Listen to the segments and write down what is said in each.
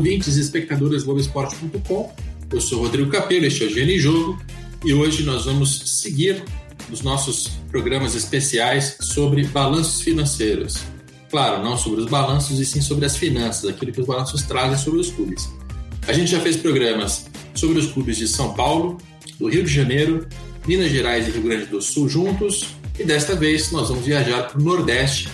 ouvintes e espectadores Globoesporte.com. Eu sou Rodrigo Capello, este é o GN Jogo e hoje nós vamos seguir os nossos programas especiais sobre balanços financeiros. Claro, não sobre os balanços e sim sobre as finanças, aquilo que os balanços trazem sobre os clubes. A gente já fez programas sobre os clubes de São Paulo, do Rio de Janeiro, Minas Gerais e Rio Grande do Sul juntos, e desta vez nós vamos viajar para o Nordeste,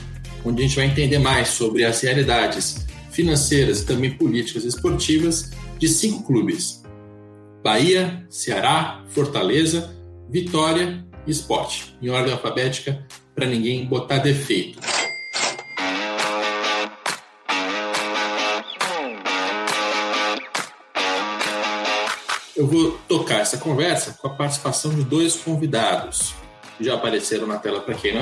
onde a gente vai entender mais sobre as realidades financeiras e também políticas esportivas de cinco clubes: Bahia, Ceará, Fortaleza, Vitória e Esporte, em ordem alfabética para ninguém botar defeito. Eu vou tocar essa conversa com a participação de dois convidados que já apareceram na tela para quem,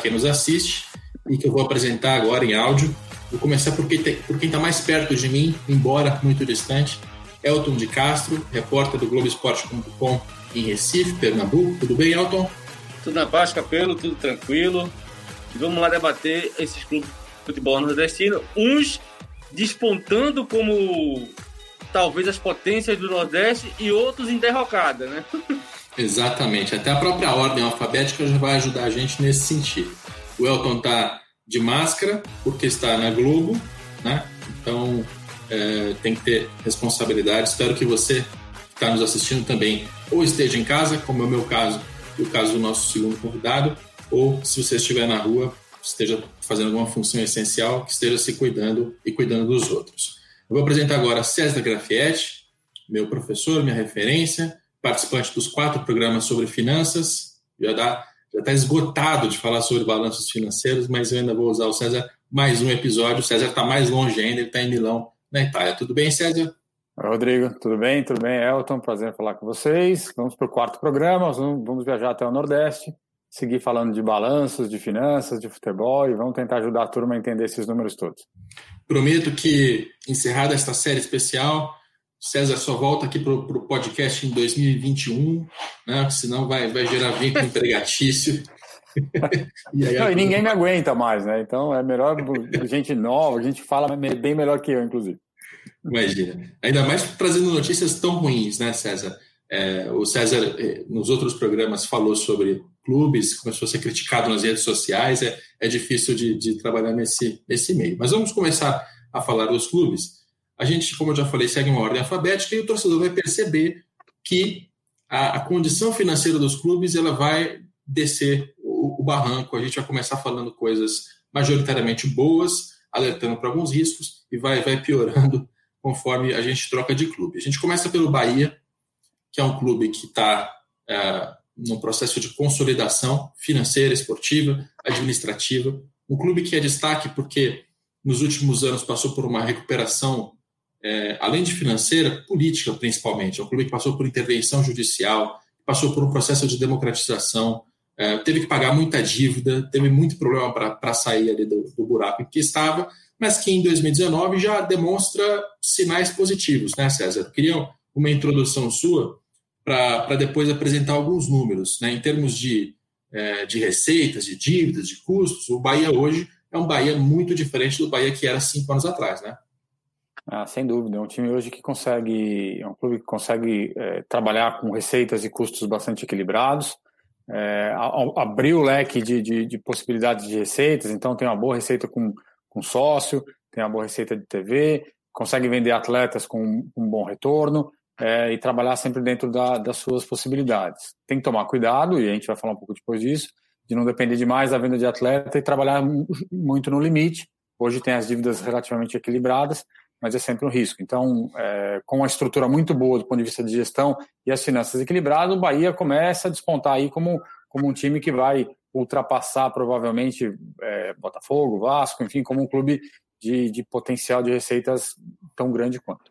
quem nos assiste e que eu vou apresentar agora em áudio Vou começar por quem está mais perto de mim, embora muito distante. Elton de Castro, repórter do Globoesporte.com em Recife, Pernambuco. Tudo bem, Elton? Tudo na paz, Capelo, tudo tranquilo. vamos lá debater esses clubes de futebol nordestino, uns despontando como talvez as potências do Nordeste e outros em derrocada, né? Exatamente. Até a própria ordem alfabética já vai ajudar a gente nesse sentido. O Elton está de máscara, porque está na Globo, né? Então é, tem que ter responsabilidade. Espero que você que está nos assistindo também ou esteja em casa, como é o meu caso e o caso do nosso segundo convidado, ou se você estiver na rua, esteja fazendo alguma função essencial, que esteja se cuidando e cuidando dos outros. Eu vou apresentar agora César Grafietti, meu professor, minha referência, participante dos quatro programas sobre finanças, já dá já está esgotado de falar sobre balanços financeiros, mas eu ainda vou usar o César mais um episódio. O César está mais longe ainda, ele está em Milão, na Itália. Tudo bem, César? Rodrigo, tudo bem? Tudo bem, Elton? Prazer falar com vocês. Vamos para o quarto programa, vamos viajar até o Nordeste, seguir falando de balanços, de finanças, de futebol e vamos tentar ajudar a turma a entender esses números todos. Prometo que, encerrada esta série especial, César só volta aqui para o podcast em 2021, né? senão vai, vai gerar vínculo empregatício. e, aí, Não, e ninguém me aguenta mais, né? Então é melhor gente nova, a gente fala bem melhor que eu, inclusive. Imagina. Ainda mais trazendo notícias tão ruins, né, César? É, o César, é, nos outros programas, falou sobre clubes, começou a ser criticado nas redes sociais. É, é difícil de, de trabalhar nesse, nesse meio. Mas vamos começar a falar dos clubes a gente, como eu já falei, segue uma ordem alfabética e o torcedor vai perceber que a, a condição financeira dos clubes ela vai descer o, o, barranco. A gente vai começar falando coisas majoritariamente boas, alertando para alguns riscos e vai, vai piorando conforme a gente troca de clube. A gente começa pelo Bahia, que é um clube que está é, num processo de consolidação financeira, esportiva, administrativa. Um clube que é destaque porque nos últimos anos passou por uma recuperação é, além de financeira, política principalmente. É um clube que passou por intervenção judicial, passou por um processo de democratização, é, teve que pagar muita dívida, teve muito problema para sair ali do, do, buraco em que estava, mas que em 2019 já demonstra sinais positivos, né, César? Queria uma introdução sua para depois apresentar alguns números, né, em termos de, é, de receitas, de dívidas, de custos. O Bahia hoje é um Bahia muito diferente do Bahia que era cinco anos atrás, né? Ah, sem dúvida, é um time hoje que consegue, é um clube que consegue é, trabalhar com receitas e custos bastante equilibrados, é, abriu o leque de, de, de, possibilidades de receitas, então tem uma boa receita com, com sócio, tem uma boa receita de TV, consegue vender atletas com um bom retorno é, e trabalhar sempre dentro da, das suas possibilidades. Tem que tomar cuidado, e a gente vai falar um pouco depois disso, de não depender demais da venda de atleta e trabalhar muito no limite. Hoje tem as dívidas relativamente equilibradas, mas é sempre um risco. Então, é, com uma estrutura muito boa do ponto de vista de gestão e as finanças equilibradas, o Bahia começa a despontar aí como, como um time que vai ultrapassar provavelmente é, Botafogo, Vasco, enfim, como um clube de, de potencial de receitas tão grande quanto.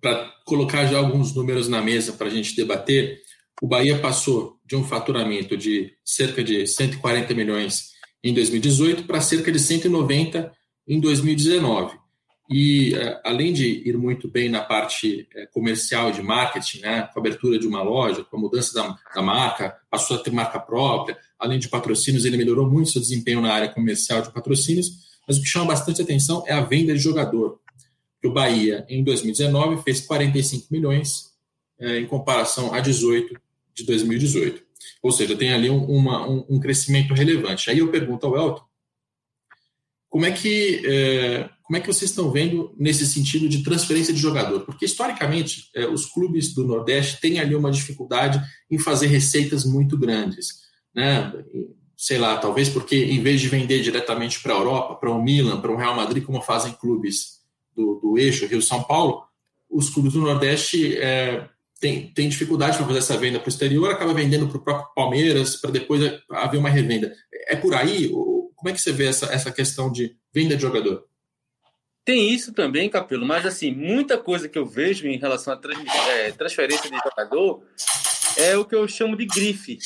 Para colocar já alguns números na mesa para a gente debater, o Bahia passou de um faturamento de cerca de 140 milhões em 2018 para cerca de 190 em 2019. E é, além de ir muito bem na parte é, comercial de marketing, né, com a abertura de uma loja, com a mudança da, da, marca, passou a ter marca própria, além de patrocínios, ele melhorou muito seu desempenho na área comercial de patrocínios. Mas o que chama bastante atenção é a venda de jogador. o Bahia, em 2019, fez 45 milhões é, em comparação a 18 de 2018. Ou seja, tem ali um, uma, um, um crescimento relevante. Aí eu pergunto ao Elton, como é que é, como é que vocês estão vendo nesse sentido de transferência de jogador? Porque historicamente é, os clubes do Nordeste têm ali uma dificuldade em fazer receitas muito grandes, né? Sei lá, talvez porque em vez de vender diretamente para a Europa, para o Milan, para o Real Madrid, como fazem clubes do, do eixo Rio-São Paulo, os clubes do Nordeste é, têm, têm dificuldade para fazer essa venda para o exterior, acaba vendendo para o próprio Palmeiras para depois haver uma revenda. É por aí? Como é que você vê essa, essa questão de venda de jogador? Tem isso também, Capelo, mas assim, muita coisa que eu vejo em relação à é, transferência de jogador é o que eu chamo de grife.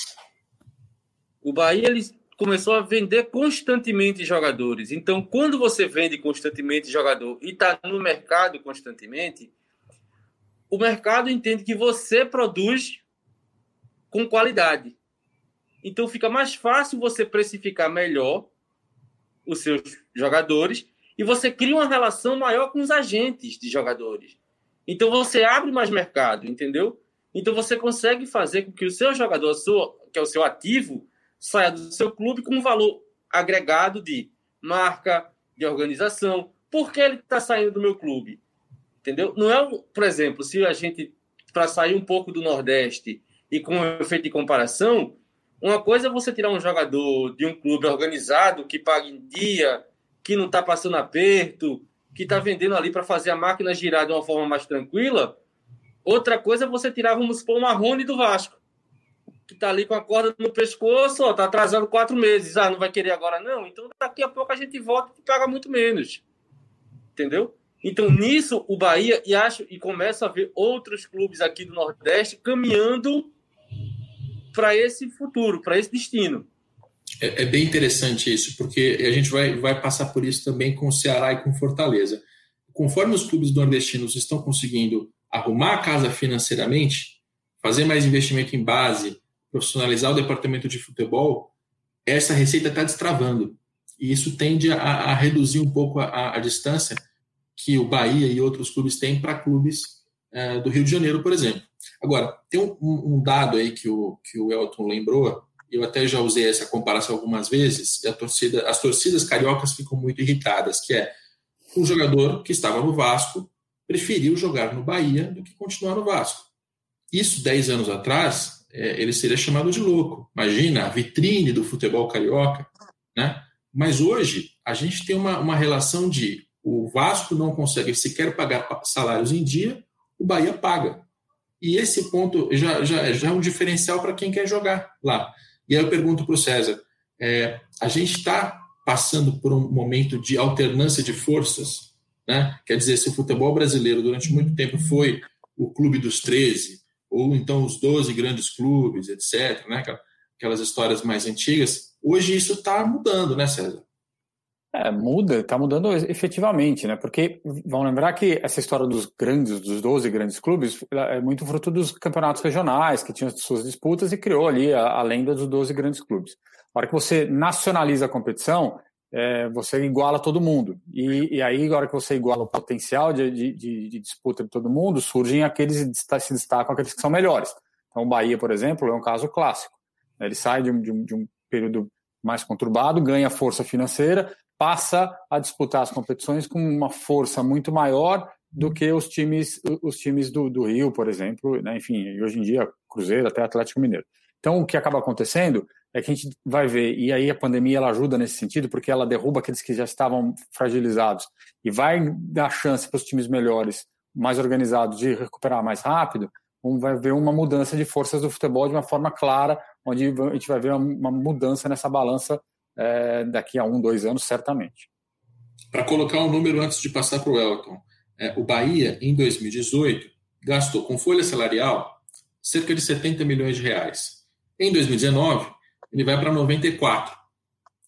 O Bahia ele começou a vender constantemente jogadores. Então, quando você vende constantemente jogador e está no mercado constantemente, o mercado entende que você produz com qualidade. Então, fica mais fácil você precificar melhor os seus jogadores e você cria uma relação maior com os agentes de jogadores. Então você abre mais mercado, entendeu? Então você consegue fazer com que o seu jogador, que é o seu ativo, saia do seu clube com um valor agregado de marca, de organização. Por que ele está saindo do meu clube? Entendeu? Não é, por exemplo, se a gente, para sair um pouco do Nordeste e com um efeito de comparação, uma coisa é você tirar um jogador de um clube organizado que paga em dia, que não está passando aperto, que está vendendo ali para fazer a máquina girar de uma forma mais tranquila. Outra coisa é você tirar, vamos supor, o Marrone do Vasco, que está ali com a corda no pescoço, está atrasando quatro meses. Ah, não vai querer agora não? Então daqui a pouco a gente volta e paga muito menos. Entendeu? Então, nisso, o Bahia, e acho, e começa a ver outros clubes aqui do Nordeste caminhando para esse futuro, para esse destino. É, é, bem interessante isso, porque a gente vai, vai passar por isso também com o Ceará e com Fortaleza. Conforme os clubes nordestinos estão conseguindo arrumar a casa financeiramente, fazer mais investimento em base, profissionalizar o departamento de futebol, essa receita está destravando. E isso tende a, a reduzir um pouco a, a, distância que o Bahia e outros clubes têm para clubes é, do Rio de Janeiro, por exemplo. Agora, tem um, um, dado aí que o, que o Elton lembrou, eu até já usei essa comparação algumas vezes, e a torcida, as torcidas cariocas ficam muito irritadas, que é um jogador que estava no Vasco preferiu jogar no Bahia do que continuar no Vasco. Isso, 10 anos atrás, é, ele seria chamado de louco. Imagina a vitrine do futebol carioca. Né? Mas hoje, a gente tem uma, uma relação de o Vasco não consegue sequer pagar salários em dia, o Bahia paga. E esse ponto já, já, já é um diferencial para quem quer jogar lá. E aí eu pergunto para o César: é, a gente está passando por um momento de alternância de forças? Né? Quer dizer, se o futebol brasileiro durante muito tempo foi o clube dos 13, ou então os 12 grandes clubes, etc., né? aquelas histórias mais antigas, hoje isso está mudando, né, César? É, muda, está mudando efetivamente, né? Porque vamos lembrar que essa história dos grandes, dos 12 grandes clubes, é muito fruto dos campeonatos regionais, que tinham suas disputas e criou ali a, a lenda dos 12 grandes clubes. A hora que você nacionaliza a competição, é, você iguala todo mundo. E, e, aí, a hora que você iguala o potencial de, de, de, disputa de todo mundo, surgem aqueles que se destacam aqueles que são melhores. Então, o Bahia, por exemplo, é um caso clássico. Ele sai de um, de um, de um período mais conturbado, ganha força financeira, passa a disputar as competições com uma força muito maior do que os times, os times do, do Rio, por exemplo, né? enfim, hoje em dia Cruzeiro até Atlético Mineiro. Então, o que acaba acontecendo é que a gente vai ver, e aí a pandemia ela ajuda nesse sentido, porque ela derruba aqueles que já estavam fragilizados e vai dar chance para os times melhores, mais organizados, de recuperar mais rápido, vai ver uma mudança de forças do futebol de uma forma clara, onde a gente vai ver uma mudança nessa balança é, daqui a um, dois anos, certamente. Para colocar um número antes de passar para o Elton, é, o Bahia, em 2018, gastou com folha salarial cerca de 70 milhões de reais. Em 2019, ele vai para 94.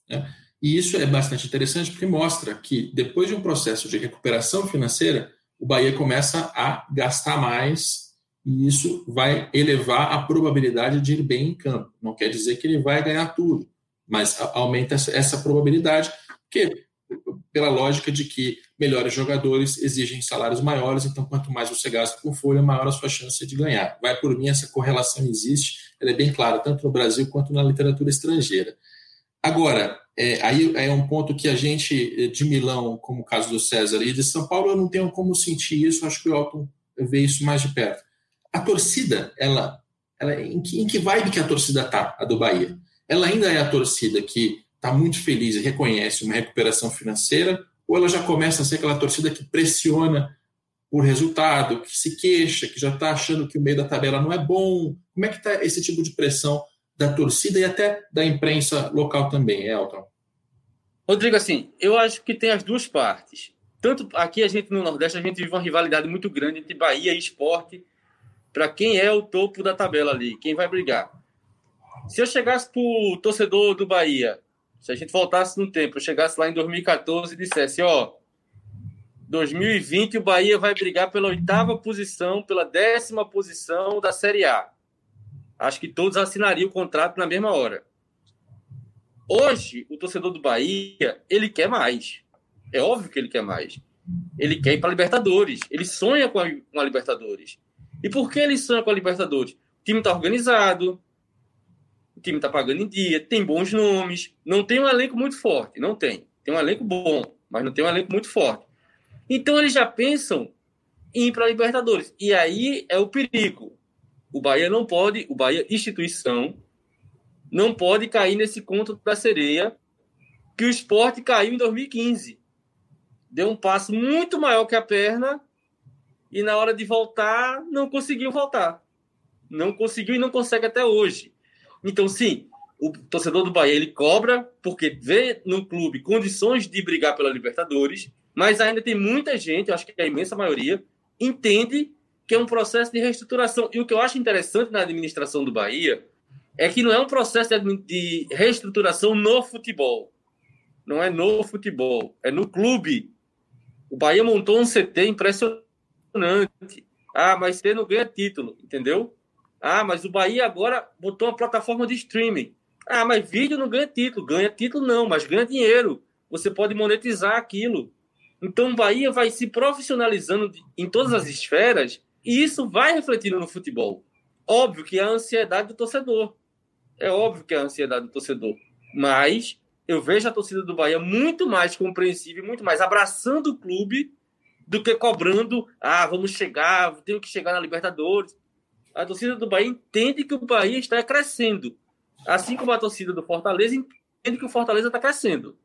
Né? E isso é bastante interessante porque mostra que, depois de um processo de recuperação financeira, o Bahia começa a gastar mais e isso vai elevar a probabilidade de ir bem em campo. Não quer dizer que ele vai ganhar tudo, mas aumenta essa probabilidade, porque pela lógica de que melhores jogadores exigem salários maiores, então quanto mais você gasta com folha, maior a sua chance de ganhar. Vai por mim, essa correlação existe, ela é bem clara, tanto no Brasil quanto na literatura estrangeira. Agora, é, aí é um ponto que a gente de Milão, como o caso do César, e de São Paulo, eu não tenho como sentir isso, acho que o Elton vê isso mais de perto. A torcida, ela, ela em, que, em que vibe que a torcida tá, a do Bahia? Ela ainda é a torcida que está muito feliz e reconhece uma recuperação financeira, ou ela já começa a ser aquela torcida que pressiona por resultado, que se queixa, que já está achando que o meio da tabela não é bom? Como é que está esse tipo de pressão da torcida e até da imprensa local também, Elton? Rodrigo, assim, eu acho que tem as duas partes. Tanto aqui a gente no Nordeste, a gente vive uma rivalidade muito grande entre Bahia e esporte para quem é o topo da tabela ali, quem vai brigar. Se eu chegasse para o torcedor do Bahia, se a gente voltasse no tempo, eu chegasse lá em 2014 e dissesse, ó, 2020 o Bahia vai brigar pela oitava posição, pela décima posição da Série A acho que todos assinariam o contrato na mesma hora. Hoje, o torcedor do Bahia, ele quer mais. É óbvio que ele quer mais. Ele quer ir para Libertadores. Ele sonha com a, com a Libertadores. E por que ele sonha com a Libertadores? O time está organizado, o time está pagando em dia, tem bons nomes, não tem um elenco muito forte, não tem. Tem um elenco bom, mas não tem um elenco muito forte. Então eles já pensam em ir para a Libertadores. E aí é o perigo. O Bahia não pode, o Bahia instituição, não pode cair nesse conto da sereia que o esporte caiu em 2015. Deu um passo muito maior que a perna e na hora de voltar não conseguiu voltar. Não conseguiu e não consegue até hoje. Então, sim, o torcedor do Bahia ele cobra porque vê no clube condições de brigar pela Libertadores, mas ainda tem muita gente, acho que a imensa maioria, entende que é um processo de reestruturação. E o que eu acho interessante na administração do Bahia é que não é um processo de reestruturação no futebol. Não é no futebol, é no clube. O Bahia montou um CT impressionante. Ah, mas CT não ganha título, entendeu? Ah, mas o Bahia agora botou uma plataforma de streaming. Ah, mas vídeo não ganha título. Ganha título não, mas ganha dinheiro. Você pode monetizar aquilo. Então o Bahia vai se profissionalizando em todas as esferas e isso vai refletindo no futebol. Óbvio que é a ansiedade do torcedor. É óbvio que é a ansiedade do torcedor. Mas eu vejo a torcida do Bahia muito mais compreensível, muito mais abraçando o clube do que cobrando, ah, vamos chegar, tenho que chegar na Libertadores. A torcida do Bahia entende que o Bahia está crescendo. Assim como a torcida do Fortaleza entende que o Fortaleza está crescendo.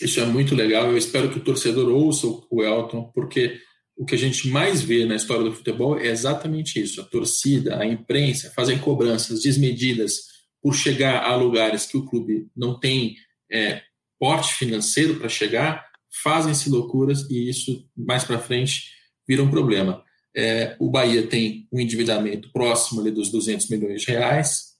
Isso é muito legal. Eu espero que o torcedor ouça o Elton, porque o que a gente mais vê na história do futebol é exatamente isso: a torcida, a imprensa fazem cobranças desmedidas por chegar a lugares que o clube não tem é, porte financeiro para chegar, fazem-se loucuras e isso mais para frente vira um problema. É, o Bahia tem um endividamento próximo ali dos 200 milhões de reais.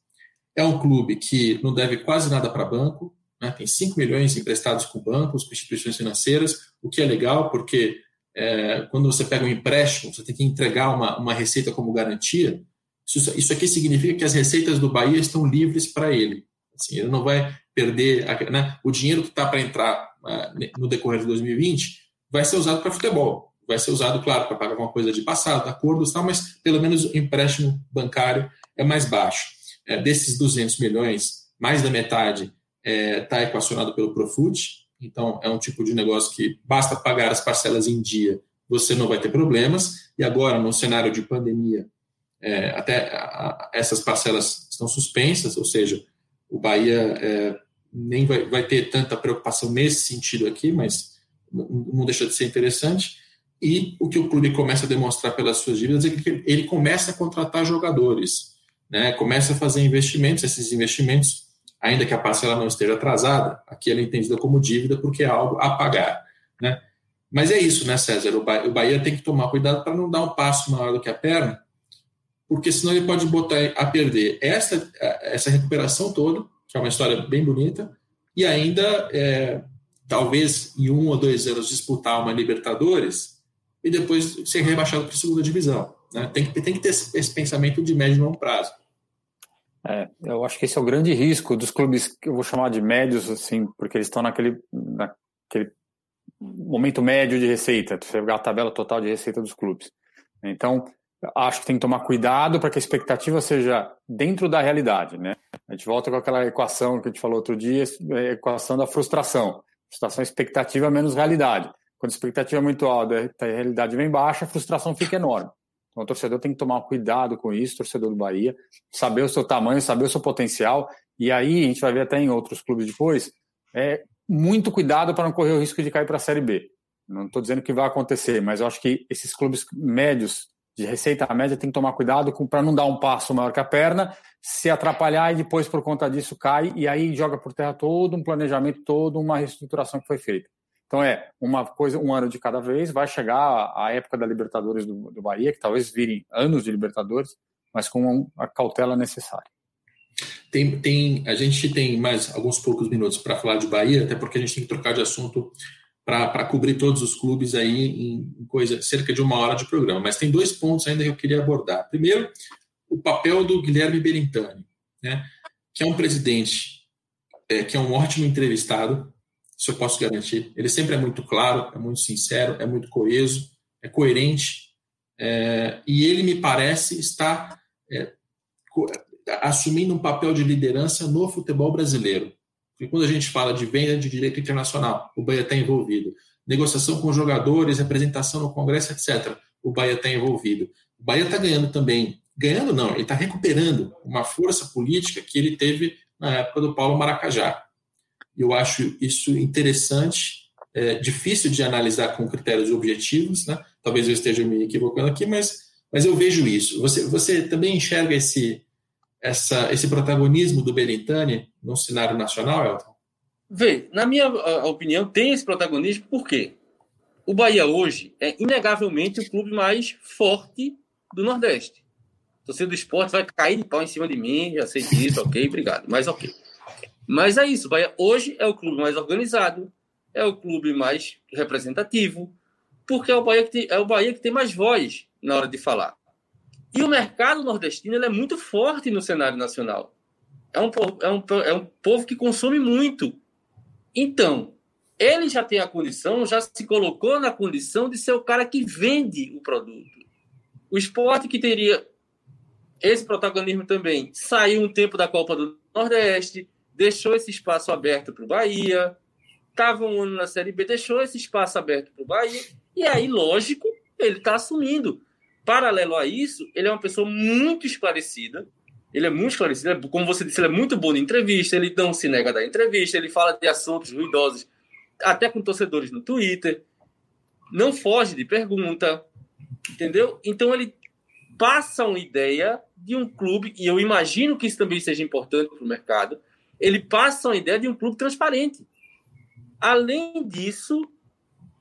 É um clube que não deve quase nada para banco, né? tem 5 milhões emprestados com bancos, com instituições financeiras, o que é legal porque é, quando você pega um empréstimo, você tem que entregar uma, uma receita como garantia. Isso, isso aqui significa que as receitas do Bahia estão livres para ele. Assim, ele não vai perder né, o dinheiro que está para entrar uh, no decorrer de 2020 vai ser usado para futebol. Vai ser usado, claro, para pagar alguma coisa de passado, acordos, tal, mas pelo menos o empréstimo bancário é mais baixo. É, desses 200 milhões, mais da metade está é, tá equacionado pelo Profut, então, é um tipo de negócio que basta pagar as parcelas em dia, você não vai ter problemas. E agora, no cenário de pandemia, é, até a, essas parcelas estão suspensas, ou seja, o Bahia é, nem vai, vai, ter tanta preocupação nesse sentido aqui, mas não deixa de ser interessante. E o que o clube começa a demonstrar pelas suas dívidas é que ele começa a contratar jogadores, né? começa a fazer investimentos, esses investimentos ainda que a parcela não esteja atrasada, aqui ela é entendida como dívida porque é algo a pagar. Né? Mas é isso, né, César? O Bahia tem que tomar cuidado para não dar um passo maior do que a perna, porque senão ele pode botar a perder essa, essa recuperação toda, que é uma história bem bonita, e ainda, é, talvez em um ou dois anos, disputar uma Libertadores e depois ser rebaixado para a segunda divisão. Né? Tem, que, tem que ter esse, pensamento de médio e longo prazo. É, eu acho que esse é o grande risco dos clubes que eu vou chamar de médios, assim, porque eles estão naquele, naquele momento médio de receita, pegar a tabela total de receita dos clubes. Então, acho que tem que tomar cuidado para que a expectativa seja dentro da realidade, né? A gente volta com aquela equação que a gente falou outro dia, a equação da frustração. Frustração é expectativa menos realidade. Quando a expectativa é muito alta a realidade vem baixa, a frustração fica enorme. Então, o torcedor tem que tomar cuidado com isso, torcedor do Bahia, saber o seu tamanho, saber o seu potencial. E aí, a gente vai ver até em outros clubes depois, é muito cuidado para não correr o risco de cair para a Série B. Não estou dizendo que vai acontecer, mas eu acho que esses clubes médios, de receita média, tem que tomar cuidado para não dar um passo maior que a perna, se atrapalhar e depois, por conta disso, cai e aí joga por terra todo um planejamento, toda uma reestruturação que foi feita. Então é uma coisa, um ano de cada vez, vai chegar a época da Libertadores do, do Bahia, que talvez virem anos de Libertadores, mas com a cautela necessária. Tem, tem, a gente tem mais alguns poucos minutos para falar de Bahia, até porque a gente tem que trocar de assunto para cobrir todos os clubes aí em coisa cerca de uma hora de programa. Mas tem dois pontos ainda que eu queria abordar. Primeiro, o papel do Guilherme Berintani, né, que é um presidente é, que é um ótimo entrevistado, isso eu posso garantir. Ele sempre é muito claro, é muito sincero, é muito coeso, é coerente, é, e ele me parece estar é, assumindo um papel de liderança no futebol brasileiro. Porque quando a gente fala de venda de direito internacional, o Bahia está envolvido. Negociação com jogadores, representação no Congresso, etc. O Bahia está envolvido. O Bahia está ganhando também. Ganhando não, ele está recuperando uma força política que ele teve na época do Paulo Maracajá. Eu acho isso interessante, é, difícil de analisar com critérios objetivos, né? Talvez eu esteja me equivocando aqui, mas, mas eu vejo isso. Você, você também enxerga esse, essa, esse protagonismo do Belintani no cenário nacional, Elton? Vê, na minha opinião, tem esse protagonismo porque o Bahia hoje é inegavelmente o clube mais forte do Nordeste. O torcedor do esporte vai cair de pau em cima de mim, já sei disso, ok, obrigado, mas ok. Mas é isso, Bahia hoje é o clube mais organizado, é o clube mais representativo, porque é o Bahia que tem, é o Bahia que tem mais voz na hora de falar. E o mercado nordestino é muito forte no cenário nacional. É um, é, um, é um povo que consome muito. Então, ele já tem a condição, já se colocou na condição de ser o cara que vende o produto. O esporte que teria esse protagonismo também saiu um tempo da Copa do Nordeste, deixou esse espaço aberto para o Bahia, estava um ano na Série B, deixou esse espaço aberto para o Bahia, e aí, lógico, ele está assumindo. Paralelo a isso, ele é uma pessoa muito esclarecida, ele é muito esclarecido, como você disse, ele é muito bom na entrevista, ele não se nega da entrevista, ele fala de assuntos ruidosos, até com torcedores no Twitter, não foge de pergunta, entendeu? Então ele passa uma ideia de um clube, e eu imagino que isso também seja importante para o mercado, ele passa uma ideia de um clube transparente. Além disso,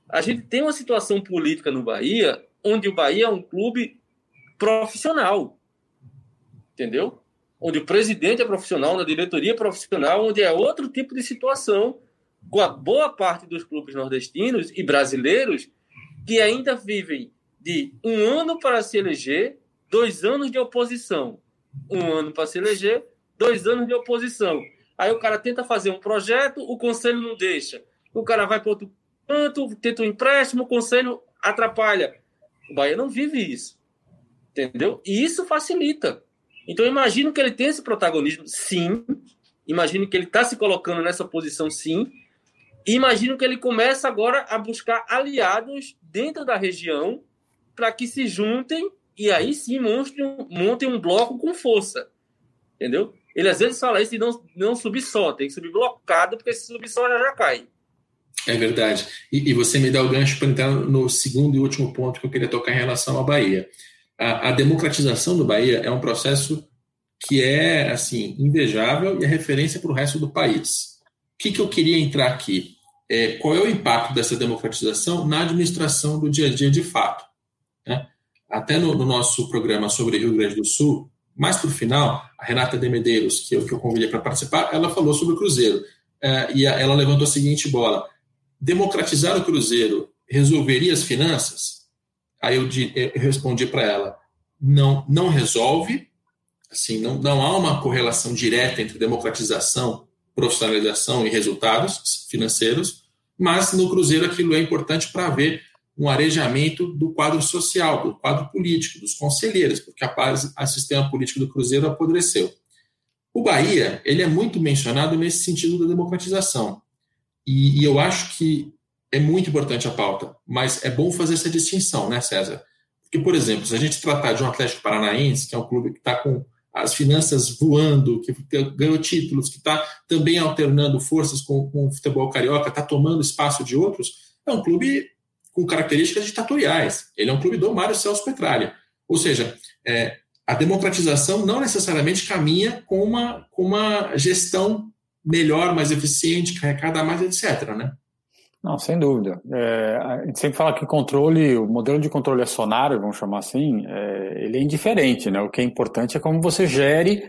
a gente tem uma situação política no Bahia, onde o Bahia é um clube profissional. Entendeu? Onde o presidente é profissional, na diretoria é profissional, onde é outro tipo de situação com a boa parte dos clubes nordestinos e brasileiros que ainda vivem de um ano para se eleger, dois anos de oposição. Um ano para se eleger, dois anos de oposição. Aí o cara tenta fazer um projeto, o conselho não deixa. O cara vai para outro canto, tenta um empréstimo, o conselho atrapalha. O Bahia não vive isso. Entendeu? E isso facilita. Então, imagino que ele tem esse protagonismo, sim. Imagino que ele está se colocando nessa posição, sim. E imagino que ele começa agora a buscar aliados dentro da região para que se juntem e aí sim montem, montem um bloco com força. Entendeu? Ele às vezes fala isso e não, não subir só, tem que subir blocado, porque se subir só já, já cai. É verdade. E, e você me dá o gancho para entrar no segundo e último ponto que eu queria tocar em relação à Bahia. A, a democratização do Bahia é um processo que é assim invejável e é referência para o resto do país. O que, que eu queria entrar aqui? É, qual é o impacto dessa democratização na administração do dia a dia de fato? Né? Até no, no nosso programa sobre Rio Grande do Sul, mais para o final, a Renata de Medeiros, que eu, que eu convidei para participar, ela falou sobre o Cruzeiro. É, e a, ela levantou a seguinte bola: democratizar o Cruzeiro resolveria as finanças? Aí eu, eu respondi para ela: não, não resolve. Assim, não, não há uma correlação direta entre democratização, profissionalização e resultados financeiros, mas no Cruzeiro aquilo é importante para ver um arejamento do quadro social, do quadro político, dos conselheiros, porque a base, a sistema político do Cruzeiro apodreceu. O Bahia, ele é muito mencionado nesse sentido da democratização. E, e, eu acho que é muito importante a pauta, mas é bom fazer essa distinção, né, César? Porque, por exemplo, se a gente tratar de um Atlético Paranaense, que é um clube que está com as finanças voando, que ganhou títulos, que está também alternando forças com, com o futebol carioca, está tomando espaço de outros, é um clube com características ditatoriais. Ele é um clube do Mário Celso Petralha. Ou seja, é, a democratização não necessariamente caminha com uma, com uma gestão melhor, mais eficiente, carregada mais, etc. Né? Não, sem dúvida. É, a gente sempre fala que controle, o modelo de controle acionário, vamos chamar assim, é, ele é indiferente, né? O que é importante é como você gere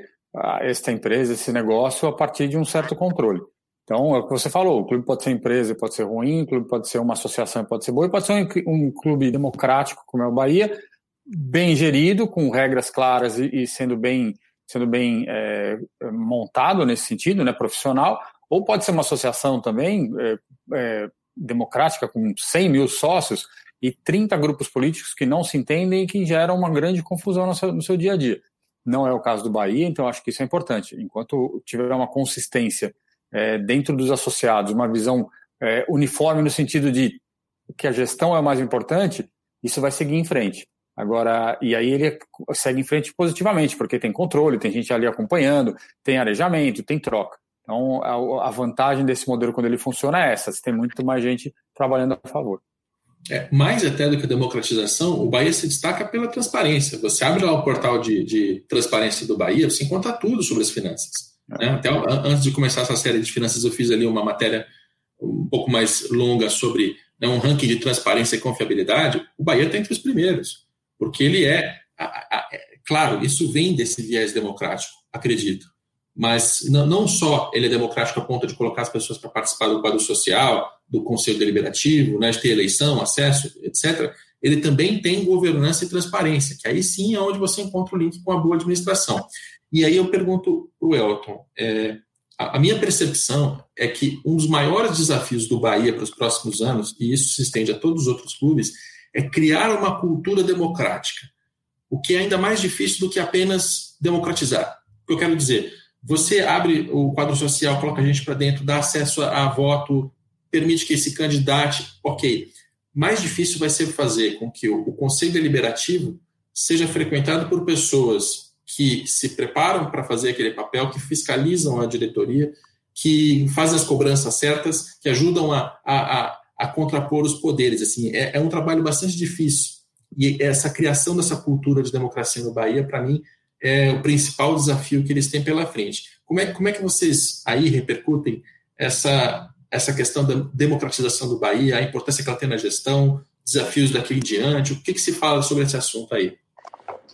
esta empresa, esse negócio, a partir de um certo controle. Então, é o que você falou, o clube pode ser empresa, pode ser ruim, o clube pode ser uma associação, pode ser boa, pode ser um, um clube democrático, como é o Bahia, bem gerido, com regras claras e, e sendo bem, sendo bem é, montado nesse sentido, né, profissional, ou pode ser uma associação também, é, é, democrática com 100 mil sócios e 30 grupos políticos que não se entendem e que geram uma grande confusão no seu, no seu dia a dia. Não é o caso do Bahia, então acho que isso é importante. Enquanto tiver uma consistência é, dentro dos associados, uma visão é, uniforme no sentido de que a gestão é o mais importante, isso vai seguir em frente. Agora, e aí ele segue em frente positivamente, porque tem controle, tem gente ali acompanhando, tem arejamento, tem troca. Então, a, a, vantagem desse modelo quando ele funciona é essa: você tem muito mais gente trabalhando a favor. É, mais até do que a democratização, o Bahia se destaca pela transparência. Você abre lá o portal de, de transparência do Bahia, você encontra tudo sobre as finanças. É. Né? Até antes de começar essa série de finanças, eu fiz ali uma matéria um pouco mais longa sobre né, um ranking de transparência e confiabilidade. O Bahia está entre os primeiros, porque ele é, a, a, é, claro, isso vem desse viés democrático, acredito mas não só ele é democrático a ponto de colocar as pessoas para participar do quadro social, do conselho deliberativo, né, de ter eleição, acesso, etc., ele também tem governança e transparência, que aí sim é onde você encontra o link com a boa administração. E aí eu pergunto para o Elton, é, a, a minha percepção é que um dos maiores desafios do Bahia para os próximos anos, e isso se estende a todos os outros clubes, é criar uma cultura democrática, o que é ainda mais difícil do que apenas democratizar. O que eu quero dizer? Você abre o quadro social, coloca a gente para dentro, dá acesso a, a voto, permite que esse candidate, ok. Mais difícil vai ser fazer com que o, o Conselho Deliberativo seja frequentado por pessoas que se preparam para fazer aquele papel, que fiscalizam a diretoria, que fazem as cobranças certas, que ajudam a, a, a, a contrapor os poderes. Assim, é, é, um trabalho bastante difícil. E essa criação dessa cultura de democracia no Bahia, para mim, é o principal desafio que eles têm pela frente. Como é, como é que vocês aí repercutem essa, essa questão da democratização do Bahia, a importância que ela tem na gestão, desafios daqui em diante? O que, que se fala sobre esse assunto aí?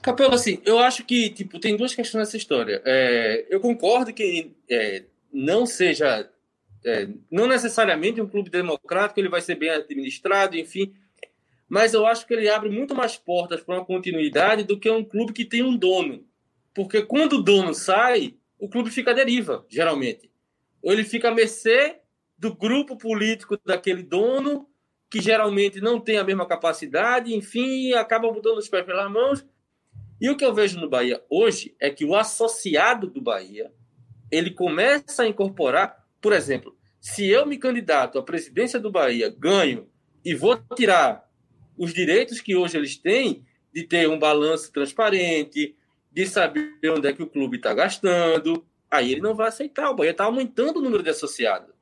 Capelo, assim, eu acho que tipo, tem duas questões nessa história. É, eu concordo que é, não seja, é, não necessariamente um clube democrático, ele vai ser bem administrado, enfim, mas eu acho que ele abre muito mais portas para uma continuidade do que um clube que tem um dono. Porque quando o dono sai, o clube fica à deriva, geralmente. Ou ele fica à mercê do grupo político daquele dono, que geralmente não tem a mesma capacidade, enfim, acaba mudando os pés pelas mãos. E o que eu vejo no Bahia hoje é que o associado do Bahia, ele começa a incorporar, por exemplo, se eu me candidato à presidência do Bahia, ganho e vou tirar os direitos que hoje eles têm de ter um balanço transparente, de saber onde é que o clube está gastando, aí ele não vai aceitar. O Bahia está aumentando o número de associados.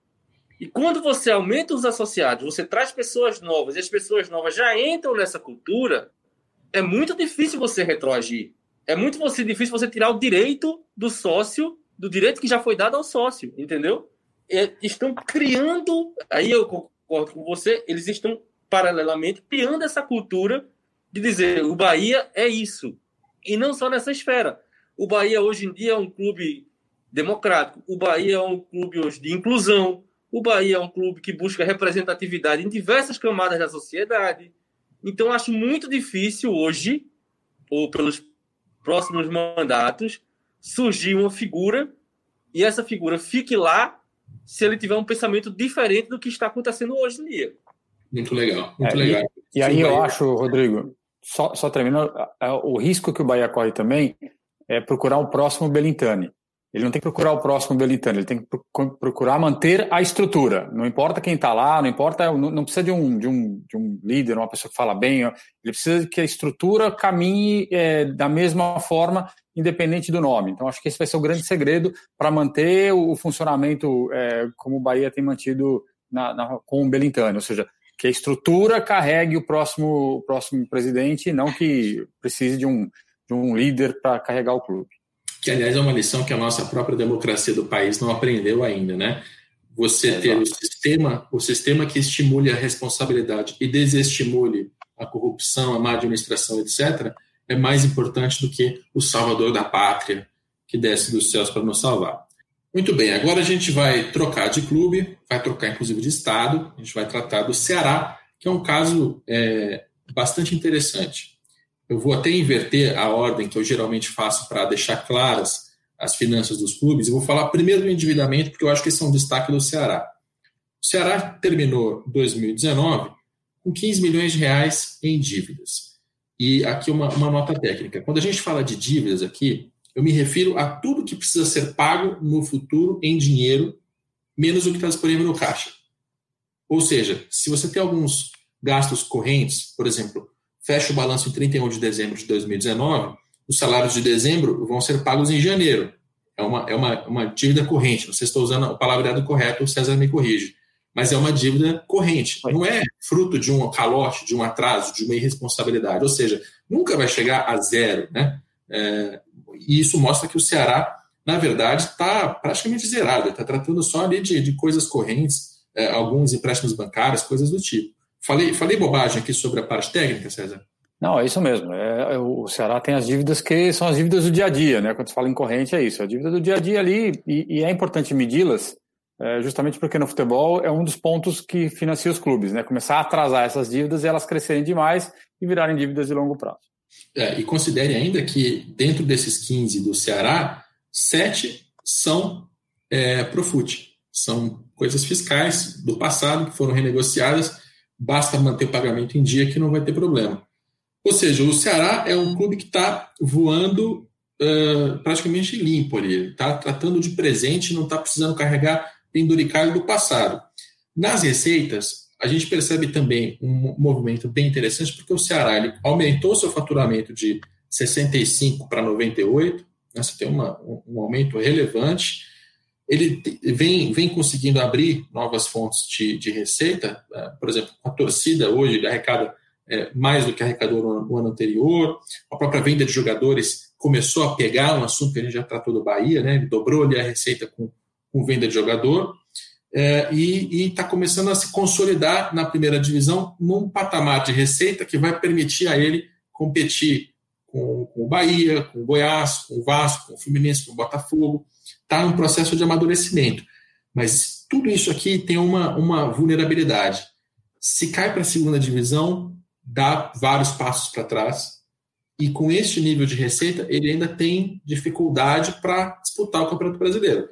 E quando você aumenta os associados, você traz pessoas novas, e as pessoas novas já entram nessa cultura, é muito difícil você retroagir. É muito difícil você tirar o direito do sócio, do direito que já foi dado ao sócio, entendeu? É, estão criando, aí eu concordo com você, eles estão paralelamente criando essa cultura de dizer o Bahia é isso. E não só nessa esfera. O Bahia hoje em dia é um clube democrático. O Bahia é um clube hoje de inclusão. O Bahia é um clube que busca representatividade em diversas camadas da sociedade. Então, acho muito difícil hoje, ou pelos próximos mandatos, surgir uma figura e essa figura fique lá se ele tiver um pensamento diferente do que está acontecendo hoje em dia. Muito legal, muito é, legal. E, e aí eu acho, Rodrigo, só, só terminando, o risco que o Bahia corre também é procurar um próximo Belintani. Ele não tem que procurar o próximo Belintani, ele tem que procurar manter a estrutura. Não importa quem está lá, não importa, não precisa de um, de, um, de um líder, uma pessoa que fala bem, ele precisa que a estrutura caminhe é, da mesma forma, independente do nome. Então, acho que esse vai ser o grande segredo para manter o funcionamento é, como o Bahia tem mantido na, na, com o Belintani, ou seja, que a estrutura carregue o próximo, o próximo presidente, não que precise de um, de um líder para carregar o clube. Que, aliás, é uma lição que a nossa própria democracia do país não aprendeu ainda, né? Você ter o sistema, o sistema que estimule a responsabilidade e desestimule a corrupção, a má administração, etc., é mais importante do que o salvador da pátria que desce dos céus para nos salvar. Muito bem, agora a gente vai trocar de clube, vai trocar inclusive de estado, a gente vai tratar do Ceará, que é um caso é, bastante interessante. Eu vou até inverter a ordem que eu geralmente faço para deixar claras as finanças dos clubes. Eu vou falar primeiro do endividamento, porque eu acho que esse é um destaque do Ceará. O Ceará terminou 2019 com 15 milhões de reais em dívidas. E aqui uma, uma nota técnica. Quando a gente fala de dívidas aqui, eu me refiro a tudo que precisa ser pago no futuro em dinheiro, menos o que está disponível no caixa. Ou seja, se você tem alguns gastos correntes, por exemplo, fecha o balanço em 31 de dezembro de 2019, os salários de dezembro vão ser pagos em janeiro. É uma, é uma, uma dívida corrente. Não sei se estou usando o palavreado correto, o César me corrige. Mas é uma dívida corrente. Não é fruto de um calote, de um atraso, de uma irresponsabilidade. Ou seja, nunca vai chegar a zero. Né? É, e isso mostra que o Ceará, na verdade, está praticamente zerado, está tratando só ali de, de coisas correntes, é, alguns empréstimos bancários, coisas do tipo. Falei, falei bobagem aqui sobre a parte técnica, César? Não, é isso mesmo. É, é, o Ceará tem as dívidas que são as dívidas do dia a dia, né? Quando se fala em corrente, é isso. A dívida do dia a dia ali, e, e é importante medi-las, é, justamente porque no futebol é um dos pontos que financia os clubes, né? Começar a atrasar essas dívidas e elas crescerem demais e virarem dívidas de longo prazo. É, e considere ainda que dentro desses 15 do Ceará, sete são é, Profut. São coisas fiscais do passado que foram renegociadas. Basta manter o pagamento em dia que não vai ter problema. Ou seja, o Ceará é um clube que está voando uh, praticamente limpo ali. Está tratando de presente, não está precisando carregar penduricalho do passado. Nas receitas, a gente percebe também um movimento bem interessante, porque o Ceará ele aumentou seu faturamento de 65 para 98, né, você tem uma, um aumento relevante. Ele vem, vem conseguindo abrir novas fontes de, de receita, né, por exemplo, a torcida hoje arrecada é, mais do que arrecadou no, no, ano anterior, a própria venda de jogadores começou a pegar um assunto que a gente já tratou do Bahia, né, ele dobrou ali a receita com, com venda de jogador, é, e está começando a se consolidar na primeira divisão num patamar de receita que vai permitir a ele competir com, com o Bahia, com o Goiás, com o Vasco, com o Fluminense, com o Botafogo. Está num processo de amadurecimento. Mas tudo isso aqui tem uma, uma vulnerabilidade. Se cai para a segunda divisão, dá vários passos para trás. E com este nível de receita, ele ainda tem dificuldade para disputar o Campeonato Brasileiro.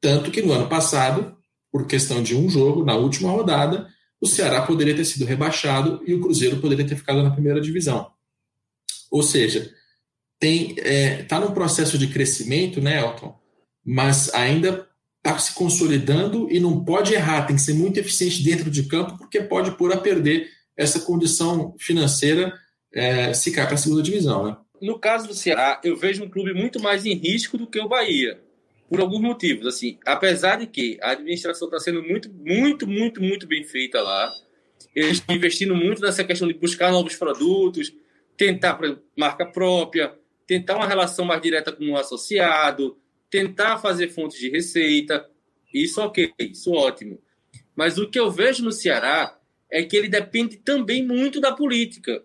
Tanto que no ano passado por questão de um jogo, na última rodada, o Ceará poderia ter sido rebaixado e o Cruzeiro poderia ter ficado na primeira divisão. Ou seja, está é, tá num processo de crescimento, né, Elton? Mas ainda está se consolidando e não pode errar, tem que ser muito eficiente dentro de campo, porque pode pôr a perder essa condição financeira é, se cair para a segunda divisão. Né? No caso do Ceará, eu vejo um clube muito mais em risco do que o Bahia por alguns motivos. Assim, apesar de que a administração está sendo muito, muito, muito, muito bem feita lá, eles estão investindo muito nessa questão de buscar novos produtos, tentar marca própria, tentar uma relação mais direta com o associado, tentar fazer fontes de receita. Isso ok, isso ótimo. Mas o que eu vejo no Ceará é que ele depende também muito da política.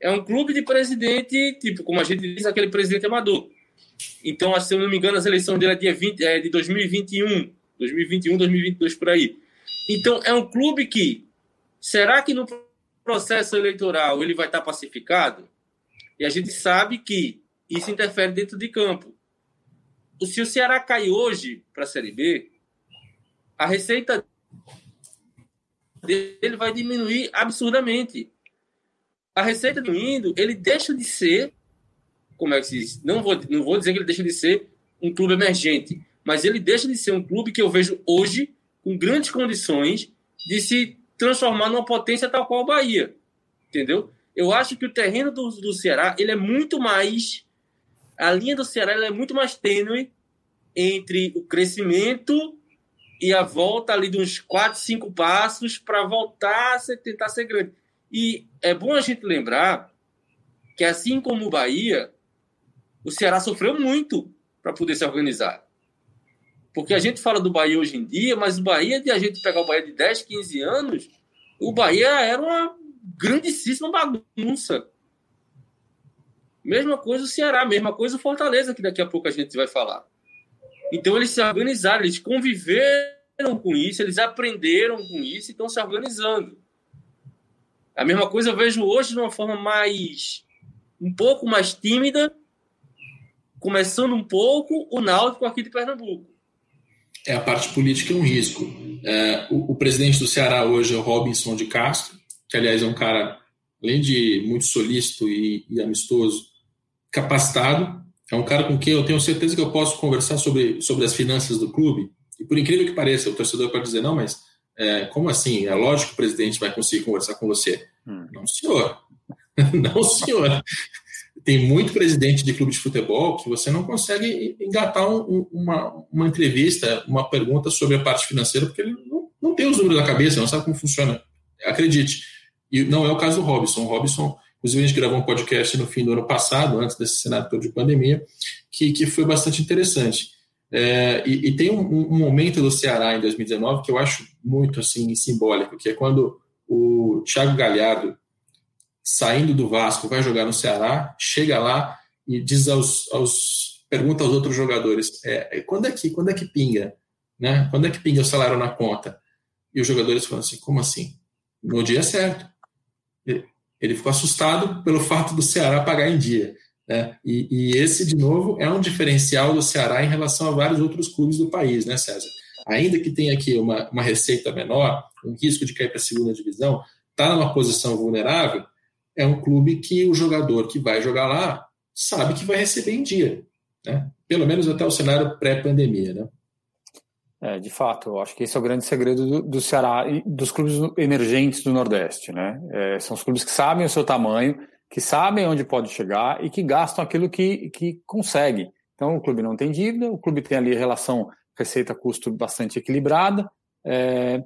É um clube de presidente, tipo, como a gente diz, aquele presidente amador. Então, se eu não me engano, as eleições dele é, dia 20, é de 2021, 2021, 2022 por aí. Então, é um clube que, será que no processo eleitoral ele vai estar pacificado? E a gente sabe que isso interfere dentro de campo. Se o Ceará cai hoje para a Série B, a receita dele vai diminuir absurdamente. A receita diminuindo, ele deixa de ser, como é que se diz? Não vou, não vou dizer que ele deixa de ser um clube emergente, mas ele deixa de ser um clube que eu vejo hoje com grandes condições de se transformar numa potência tal qual o Bahia. Entendeu? Eu acho que o terreno do, do Ceará ele é muito mais. A linha do Ceará é muito mais tênue entre o crescimento e a volta ali de uns 4, 5 passos para voltar a ser, tentar ser grande. E é bom a gente lembrar que, assim como o Bahia, o Ceará sofreu muito para poder se organizar. Porque a gente fala do Bahia hoje em dia, mas o Bahia, de a gente pegar o Bahia de 10, 15 anos, o Bahia era uma grandíssima bagunça. Mesma coisa o Ceará, mesma coisa o Fortaleza, que daqui a pouco a gente vai falar. Então eles se organizaram, eles conviveram com isso, eles aprenderam com isso e estão se organizando. A mesma coisa eu vejo hoje de uma forma mais um pouco mais tímida, começando um pouco o Náutico aqui de Pernambuco. É a parte política é um risco. É, o, o, presidente do Ceará hoje é o Robinson de Castro, que aliás é um cara, além de muito solícito e, e amistoso, capacitado. É um cara com quem eu tenho certeza que eu posso conversar sobre, sobre as finanças do clube. E por incrível que pareça, o torcedor pode dizer, não, mas é, como assim? É lógico que o presidente vai conseguir conversar com você. Hum. Não, senhor. não, senhor tem muito presidente de clube de futebol que você não consegue engatar um, uma, uma entrevista, uma pergunta sobre a parte financeira, porque ele não, não tem os números na cabeça, não sabe como funciona. Acredite. E não é o caso do Robson. O Robson, inclusive, a gente gravou um podcast no fim do ano passado, antes desse cenário todo de pandemia, que, que foi bastante interessante. É, e, e, tem um, um, momento do Ceará em 2019 que eu acho muito assim simbólico, que é quando o Thiago Galhardo saindo do Vasco, vai jogar no Ceará, chega lá e diz aos, aos pergunta aos outros jogadores, é, é, quando é que quando é que pinga, né? Quando é que pinga o salário na conta? E os jogadores falam assim, como assim? No dia certo. Ele ficou assustado pelo fato do Ceará pagar em dia. Né? E, e, esse, de novo, é um diferencial do Ceará em relação a vários outros clubes do país, né, César? Ainda que tenha aqui uma, uma receita menor, um risco de cair para a segunda divisão, está numa posição vulnerável, é um clube que o jogador que vai jogar lá sabe que vai receber em dia, né? Pelo menos até o cenário pré-pandemia, né? É, de fato, eu acho que esse é o grande segredo do, do Ceará e dos clubes emergentes do Nordeste, né? É, são os clubes que sabem o seu tamanho, que sabem onde pode chegar e que gastam aquilo que, que consegue. Então, o clube não tem dívida, o clube tem ali relação receita-custo bastante equilibrada, é,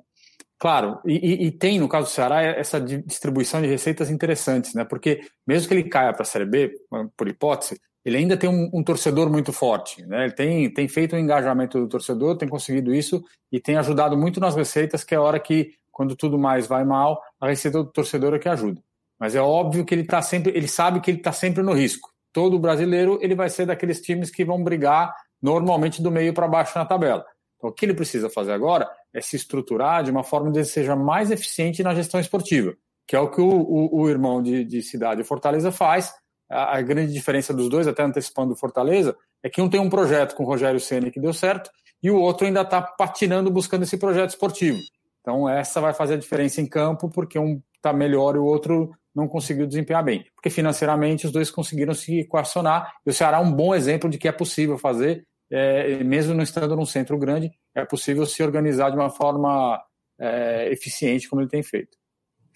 Claro, e, e, tem, no caso do Ceará, essa distribuição de receitas interessantes, né? Porque mesmo que ele caia para a Série B, por hipótese, ele ainda tem um, um, torcedor muito forte, né? Ele tem, tem feito o um engajamento do torcedor, tem conseguido isso e tem ajudado muito nas receitas, que é a hora que, quando tudo mais vai mal, a receita do torcedor é que ajuda. Mas é óbvio que ele tá sempre, ele sabe que ele está sempre no risco. Todo brasileiro ele vai ser daqueles times que vão brigar normalmente do meio para baixo na tabela. Então, o que ele precisa fazer agora é se estruturar de uma forma que seja mais eficiente na gestão esportiva, que é o que o, o, o irmão de, de cidade Fortaleza faz. A, grande diferença dos dois, até antecipando o Fortaleza, é que um tem um projeto com o Rogério Ceni que deu certo e o outro ainda está patinando buscando esse projeto esportivo. Então, essa vai fazer a diferença em campo, porque um está melhor e o outro não conseguiu desempenhar bem. Porque financeiramente os dois conseguiram se equacionar. E o Ceará é um bom exemplo de que é possível fazer é, mesmo não estando num centro grande, é possível se organizar de uma forma é, eficiente como ele tem feito.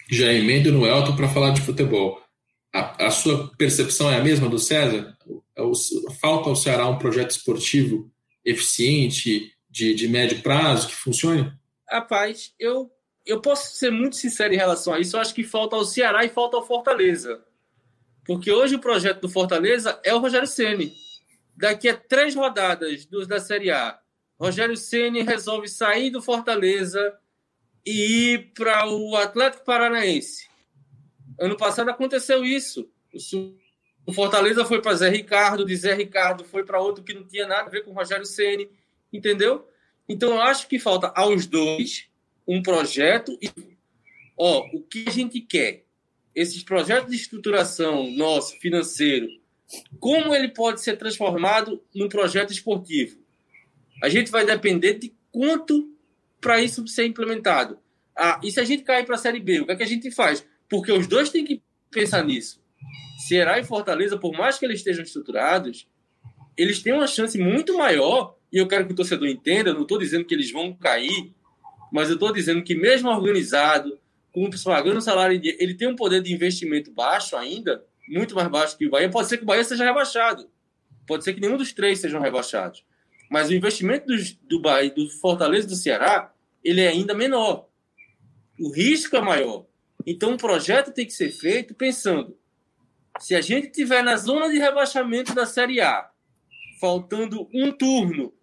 Já emendo no Elton para falar de futebol. A, a, sua percepção é a mesma do César? O, falta ao Ceará um projeto esportivo eficiente, de, de médio prazo, que funcione? Rapaz, eu, eu posso ser muito sincero em relação a isso. Eu acho que falta ao Ceará e falta ao Fortaleza. Porque hoje o projeto do Fortaleza é o Rogério Ceni daqui a três rodadas dos da Série A, Rogério Ceni resolve sair do Fortaleza e ir para o Atlético Paranaense. Ano passado aconteceu isso. O Fortaleza foi para Zé Ricardo, de Zé Ricardo foi para outro que não tinha nada a ver com o Rogério Ceni, entendeu? Então eu acho que falta aos dois um projeto e ó, o que a gente quer? Esses projetos de estruturação nosso financeiro como ele pode ser transformado num projeto esportivo? A gente vai depender de quanto para isso ser implementado. Ah, e se a gente cair para a Série B, o que, é que a gente faz? Porque os dois têm que pensar nisso. Ceará e Fortaleza, por mais que eles estejam estruturados, eles têm uma chance muito maior, e eu quero que o torcedor entenda, não estou dizendo que eles vão cair, mas eu estou dizendo que mesmo organizado, com pagando salário, ele tem um poder de investimento baixo ainda, muito mais baixo que o Bahia. Pode ser que o Bahia seja rebaixado. Pode ser que nenhum dos três sejam rebaixados. Mas o investimento do, do Bahia, do Fortaleza e do Ceará, ele é ainda menor. O risco é maior. Então o projeto tem que ser feito pensando se a gente tiver na zona de rebaixamento da Série A, faltando um turno,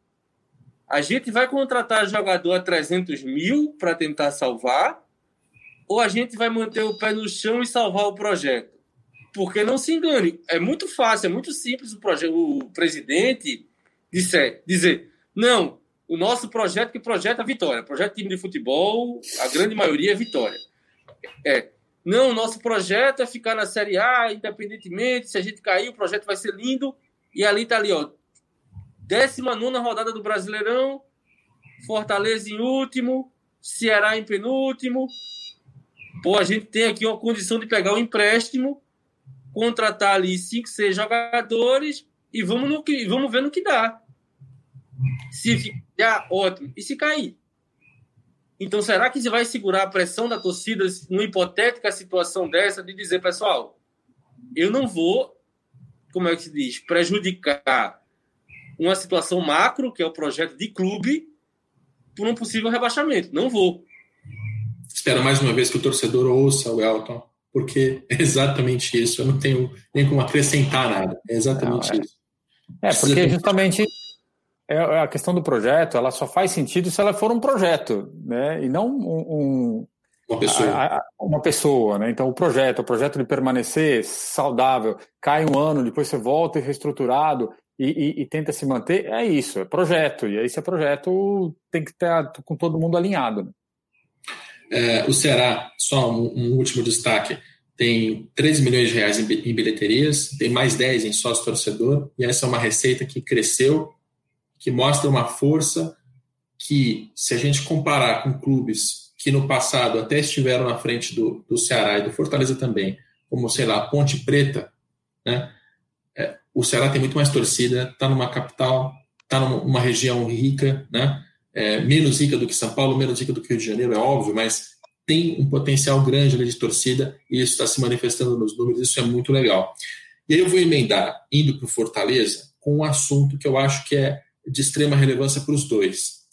a gente vai contratar jogador a 300 mil para tentar salvar, ou a gente vai manter o pé no chão e salvar o projeto? Porque não se engane, é muito fácil, é muito simples o, projeto, o presidente disser, dizer: não, o nosso projeto que projeta a vitória, projeto time de futebol, a grande maioria é vitória. É, não, nosso projeto é ficar na Série A, independentemente, se a gente cair, o projeto vai ser lindo. E ali tá ali, ó. 19 rodada do Brasileirão, Fortaleza em último, Ceará em penúltimo. Pô, a gente tem aqui uma condição de pegar um empréstimo, contratar ali 5, 6 jogadores e vamos, no que, vamos ver no que dá. Se ficar, ótimo. E se cair? Então, será que você vai segurar a pressão da torcida numa hipotética situação dessa de dizer, pessoal, eu não vou, como é que se diz, prejudicar uma situação macro, que é o projeto de clube, por um possível rebaixamento. Não vou. Espero mais uma vez que o torcedor ouça o Elton, porque é exatamente isso. Eu não tenho nem como acrescentar nada. É exatamente não, é. isso. É, porque justamente é, é, a questão do projeto, ela só faz sentido se ela for um projeto, né? E não um, um uma pessoa. A, a, uma pessoa, né? Então o projeto, o projeto de permanecer saudável, cai um ano, depois você volta reestruturado e, e, e, tenta se manter, é isso, é projeto. E aí esse é projeto tem que estar com todo mundo alinhado. Né? É, o Ceará, só um, um, último destaque, tem 13 milhões de reais em, em bilheterias, tem mais 10 em sócio torcedor, e essa é uma receita que cresceu que mostra uma força que, se a gente comparar com clubes que no passado até estiveram na frente do, do Ceará e do Fortaleza também, como, sei lá, Ponte Preta, né? É, o Ceará tem muito mais torcida, está numa capital, está numa região rica, né? É, menos rica do que São Paulo, menos rica do que Rio de Janeiro, é óbvio, mas tem um potencial grande ali de torcida e isso está se manifestando nos números, isso é muito legal. E aí eu vou emendar, indo para o Fortaleza, com um assunto que eu acho que é de extrema relevância para os dois.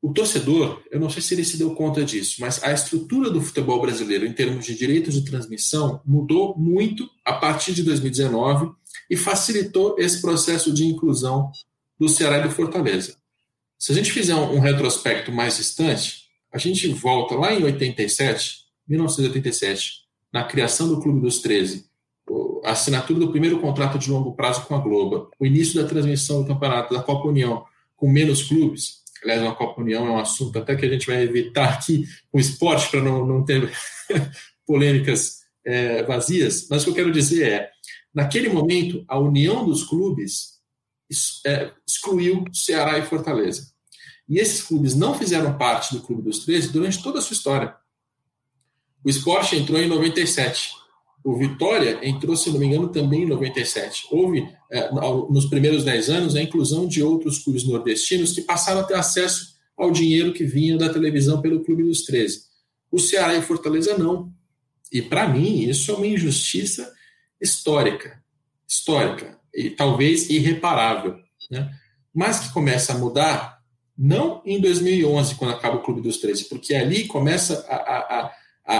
O torcedor, eu não sei se ele se deu conta disso, mas a estrutura do futebol brasileiro em termos de direitos de transmissão mudou muito a partir de 2019 e facilitou esse processo de inclusão do Ceará e do Fortaleza. Se a gente fizer um, retrospecto mais distante, a gente volta lá em 87, 1987, na criação do Clube dos 13, a assinatura do primeiro contrato de longo prazo com a Globo, o início da transmissão do campeonato da Copa União com menos clubes, aliás, a Copa União é um assunto até que a gente vai evitar aqui com esporte para não, não ter polêmicas é, vazias, mas o que eu quero dizer é, naquele momento, a união dos clubes é, excluiu Ceará e Fortaleza. E esses clubes não fizeram parte do Clube dos 13 durante toda a sua história. O esporte entrou em 97, o Vitória entrou, se não me engano, também em 97. Houve, é, nos primeiros 10 anos, a inclusão de outros clubes nordestinos que passaram a ter acesso ao dinheiro que vinha da televisão pelo Clube dos 13. O Ceará e Fortaleza não. E, para mim, isso é uma injustiça histórica. Histórica. E talvez irreparável. Né? Mas que começa a mudar, não em 2011, quando acaba o Clube dos 13, porque ali começa a, a, a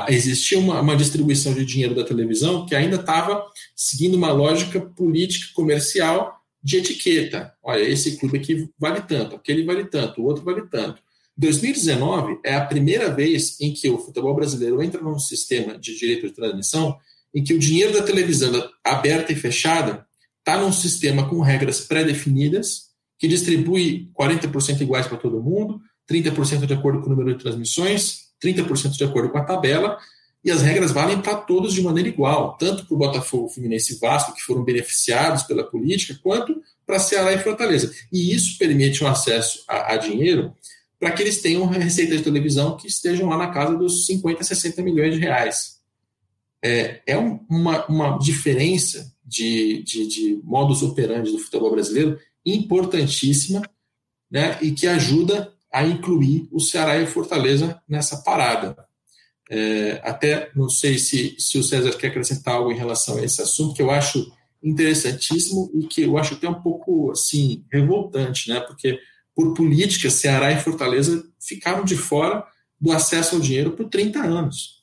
existia uma, uma, distribuição de dinheiro da televisão que ainda estava seguindo uma lógica política comercial de etiqueta. Olha, esse clube aqui vale tanto, aquele vale tanto, o outro vale tanto. 2019 é a primeira vez em que o futebol brasileiro entra num sistema de direito de transmissão em que o dinheiro da televisão aberta e fechada está num sistema com regras pré-definidas que distribui 40% iguais para todo mundo, 30% de acordo com o número de transmissões, 30% de acordo com a tabela, e as regras valem para todos de maneira igual, tanto para o Botafogo, Fluminense e Vasco, que foram beneficiados pela política, quanto para Ceará e Fortaleza. E isso permite um acesso a, a dinheiro para que eles tenham receita de televisão que estejam lá na casa dos 50, 60 milhões de reais. É, é uma, uma diferença de, de, de modus operandi do futebol brasileiro importantíssima né, e que ajuda a incluir o Ceará e o Fortaleza nessa parada. É, até não sei se, se o César quer acrescentar algo em relação a esse assunto, que eu acho interessantíssimo e que eu acho até um pouco assim revoltante, né? Porque por política, Ceará e Fortaleza ficaram de fora do acesso ao dinheiro por 30 anos.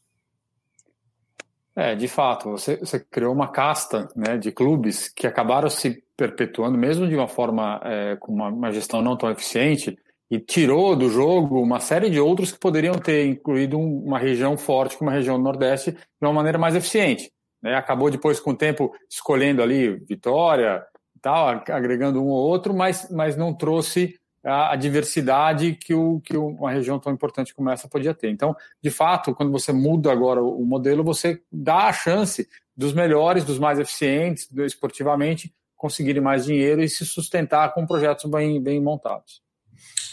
É, de fato, você, você criou uma casta né, de clubes que acabaram se perpetuando, mesmo de uma forma é, com uma, uma, gestão não tão eficiente, e tirou do jogo uma série de outros que poderiam ter incluído uma região forte, como a região do Nordeste, de uma maneira mais eficiente. Né? Acabou depois, com o tempo, escolhendo ali Vitória e tal, agregando um ou outro, mas, mas não trouxe a, a diversidade que, o, que uma região tão importante como essa podia ter. Então, de fato, quando você muda agora o modelo, você dá a chance dos melhores, dos mais eficientes, esportivamente, conseguirem mais dinheiro e se sustentar com projetos bem, bem montados.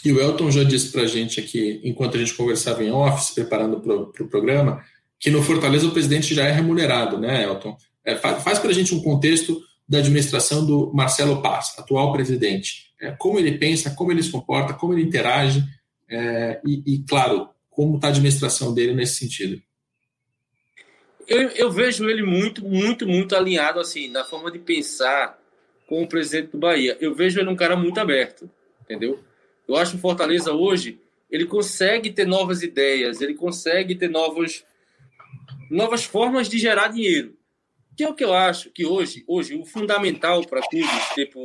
E o Elton já disse para a gente aqui, enquanto a gente conversava em office, preparando para o pro programa, que no Fortaleza o presidente já é remunerado, né, Elton? É, faz faz para a gente um contexto da administração do Marcelo Paz, atual presidente. É, como ele pensa, como ele se comporta, como ele interage é, e, e, claro, como está a administração dele nesse sentido. Eu, eu, vejo ele muito, muito, muito alinhado assim na forma de pensar com o presidente do Bahia. Eu vejo ele um cara muito aberto, entendeu? Eu acho que o Fortaleza hoje ele consegue ter novas ideias, ele consegue ter novos, novas formas de gerar dinheiro. Que é o que eu acho que hoje, hoje o fundamental para clubes tipo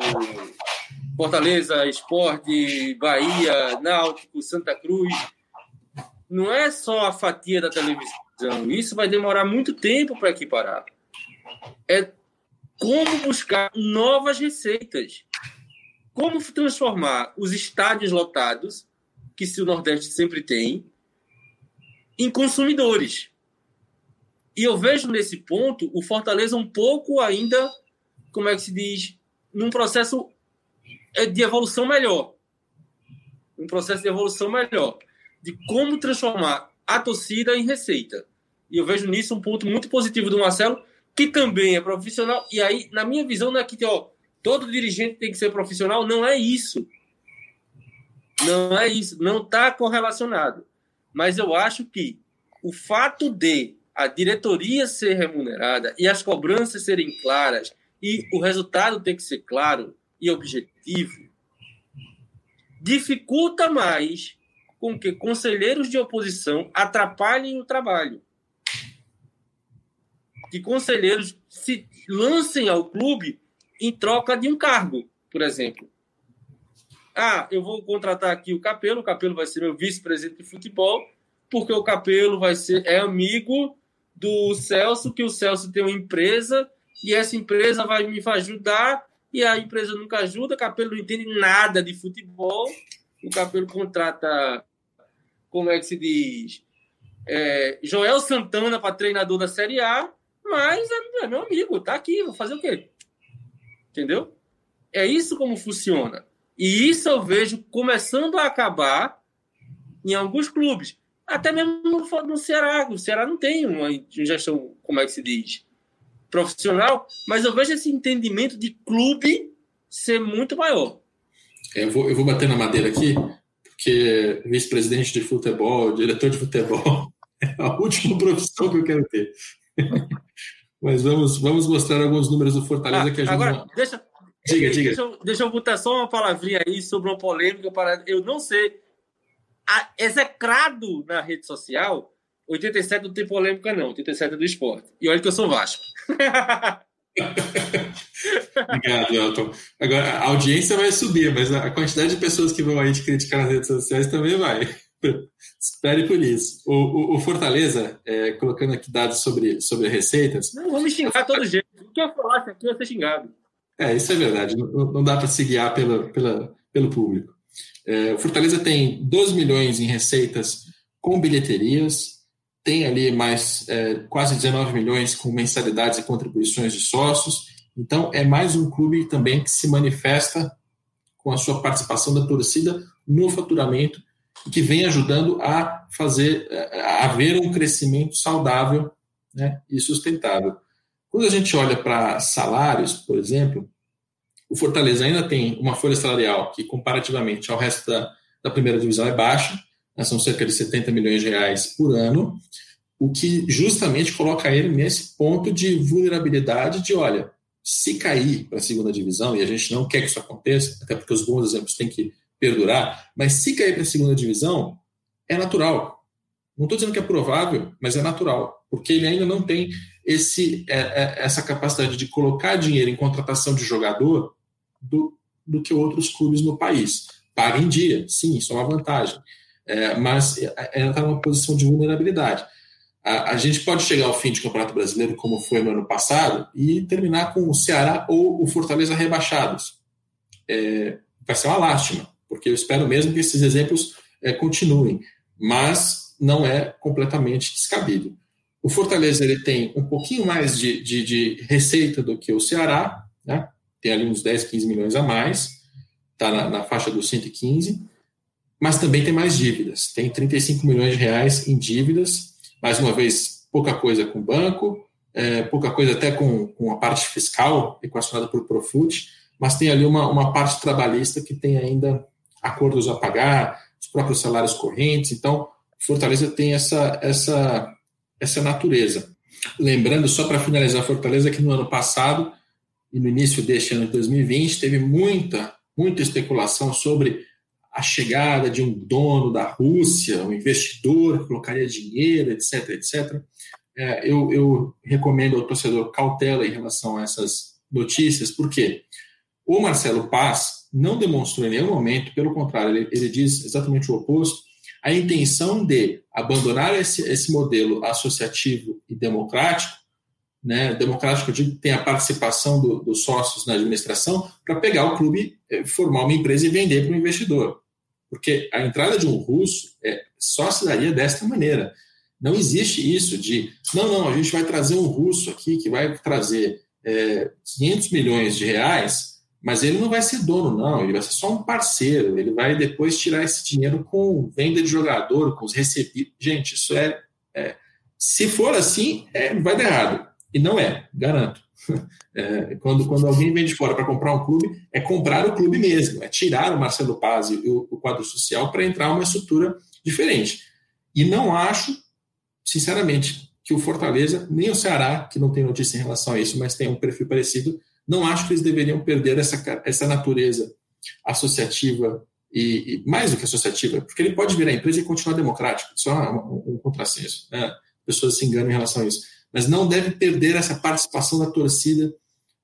Fortaleza, Esporte, Bahia, Náutico, Santa Cruz, não é só a fatia da televisão. Isso vai demorar muito tempo para equiparar. É como buscar novas receitas como transformar os estádios lotados, que se o Nordeste sempre tem, em consumidores. E eu vejo nesse ponto o Fortaleza um pouco ainda, como é que se diz, num processo é, de evolução melhor. Um processo de evolução melhor. De como transformar a torcida em receita. E eu vejo nisso um ponto muito positivo do Marcelo, que também é profissional. E aí, na minha visão, não é que, ó, todo dirigente tem que ser profissional, não é isso. Não é isso, não está correlacionado. Mas eu acho que o fato de a diretoria ser remunerada e as cobranças serem claras e o resultado ter que ser claro e objetivo dificulta mais com que conselheiros de oposição atrapalhem o trabalho. Que conselheiros se lancem ao clube em troca de um cargo, por exemplo. Ah, eu vou contratar aqui o Capelo, o Capelo vai ser meu vice-presidente de futebol, porque o Capelo vai ser é amigo do Celso, que o Celso tem uma empresa e essa empresa vai me ajudar e a empresa nunca ajuda, o Capelo não entende nada de futebol, o Capelo contrata, como é que se diz, é, Joel Santana para treinador da Série A, mas é, é meu amigo, tá aqui, vou fazer o quê? Entendeu? É isso como funciona. E isso eu vejo começando a acabar em alguns clubes. Até mesmo no, no Ceará. O Ceará não tem uma gestão, como é que se diz, profissional, mas eu vejo esse entendimento de clube ser muito maior. Eu vou, eu vou bater na madeira aqui, porque vice-presidente de futebol, diretor de futebol, é a última profissão que eu quero ter. Mas vamos, vamos mostrar alguns números do Fortaleza ah, que ajudam. Agora, deixa, diga, diga. Deixa, eu, deixa eu botar só uma palavrinha aí sobre uma polêmica. Para, eu não sei. A, execrado na rede social, 87 não tem polêmica, não. 87 é do esporte. E olha que eu sou Vasco. Obrigado, Elton. Agora, a audiência vai subir, mas a quantidade de pessoas que vão aí te criticar nas redes sociais também vai. Espere por isso. O, o, o Fortaleza, é, colocando aqui dados sobre, sobre receitas. Não, vamos xingar todo jeito. O que eu falasse aqui vai ser xingado. É, isso é verdade. Não, não dá para se guiar pela, pela, pelo público. É, o Fortaleza tem 12 milhões em receitas com bilheterias, tem ali mais é, quase 19 milhões com mensalidades e contribuições de sócios. Então, é mais um clube também que se manifesta com a sua participação da torcida no faturamento, que vem ajudando a fazer a haver um crescimento saudável né, e sustentável. Quando a gente olha para salários, por exemplo, o Fortaleza ainda tem uma folha salarial que, comparativamente ao resto da, da primeira divisão, é baixa, né, são cerca de 70 milhões de reais por ano, o que justamente coloca ele nesse ponto de vulnerabilidade de, olha, se cair para a segunda divisão, e a gente não quer que isso aconteça, até porque os bons exemplos têm que perdurar, mas se cair para a segunda divisão, é natural. Não estou dizendo que é provável, mas é natural, porque ele ainda não tem esse, é, é, essa capacidade de colocar dinheiro em contratação de jogador do, do que outros clubes no país. Paga em dia, sim, isso é uma vantagem é, mas ainda está numa posição de vulnerabilidade. A, a, gente pode chegar ao fim de Campeonato Brasileiro, como foi no ano passado, e terminar com o Ceará ou o Fortaleza rebaixados. É, vai ser uma lástima, porque eu espero mesmo que esses exemplos é, continuem, mas não é completamente descabido. O Fortaleza ele tem um pouquinho mais de, de, de receita do que o Ceará, né? tem ali uns 10, 15 milhões a mais, está na, na faixa dos 115 mas também tem mais dívidas. Tem 35 milhões de reais em dívidas, mais uma vez, pouca coisa com o banco, é, pouca coisa até com, com a parte fiscal, equacionada por Profut, mas tem ali uma, uma parte trabalhista que tem ainda acordos a pagar, os próprios salários correntes, então Fortaleza tem essa, essa, essa natureza. Lembrando, só para finalizar, Fortaleza, que no ano passado e no início deste ano de 2020 teve muita, muita especulação sobre a chegada de um dono da Rússia, um investidor que colocaria dinheiro, etc., etc. É, eu, eu, recomendo ao torcedor cautela em relação a essas notícias, porque o Marcelo Paz não demonstrou em nenhum momento, pelo contrário, ele, ele diz exatamente o oposto, a intenção de abandonar esse, esse modelo associativo e democrático, né, democrático de tem a participação do, dos sócios na administração, para pegar o clube, eh, formar uma empresa e vender para o investidor. Porque a entrada de um russo é, só se daria desta maneira. Não existe isso de, não, não, a gente vai trazer um russo aqui que vai trazer é, 500 milhões de reais, mas ele não vai ser dono, não, ele vai ser só um parceiro, ele vai depois tirar esse dinheiro com venda de jogador, com os recebidos. Gente, isso é. é se for assim, é, vai dar errado. E não é, garanto. É, quando, quando alguém vem de fora para comprar um clube, é comprar o clube mesmo, é tirar o Marcelo Paz e o, o quadro social para entrar uma estrutura diferente. E não acho, sinceramente, que o Fortaleza, nem o Ceará, que não tem notícia em relação a isso, mas tem um perfil parecido, não acho que eles deveriam perder essa, essa natureza associativa e, e, mais do que associativa, porque ele pode virar empresa e continuar democrático, só um, um contrassenso. Né? Pessoas se enganam em relação a isso mas não deve perder essa participação da torcida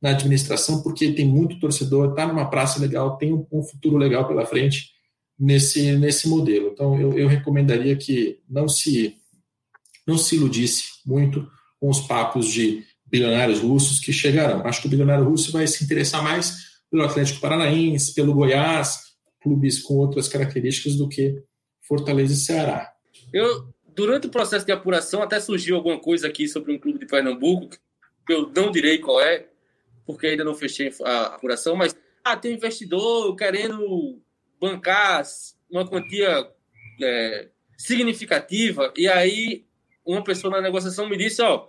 na administração, porque tem muito torcedor, está numa praça legal, tem um, um, futuro legal pela frente nesse, nesse modelo. Então, eu, eu recomendaria que não se, não se iludisse muito com os papos de bilionários russos que chegarão. Acho que o bilionário russo vai se interessar mais pelo Atlético Paranaense, pelo Goiás, clubes com outras características do que Fortaleza e Ceará. Eu, durante o processo de apuração, até surgiu alguma coisa aqui sobre um clube de Pernambuco, que eu não direi qual é, porque ainda não fechei a apuração, mas ah, tem um investidor querendo bancar uma quantia é, significativa, e aí uma pessoa na negociação me disse, ó,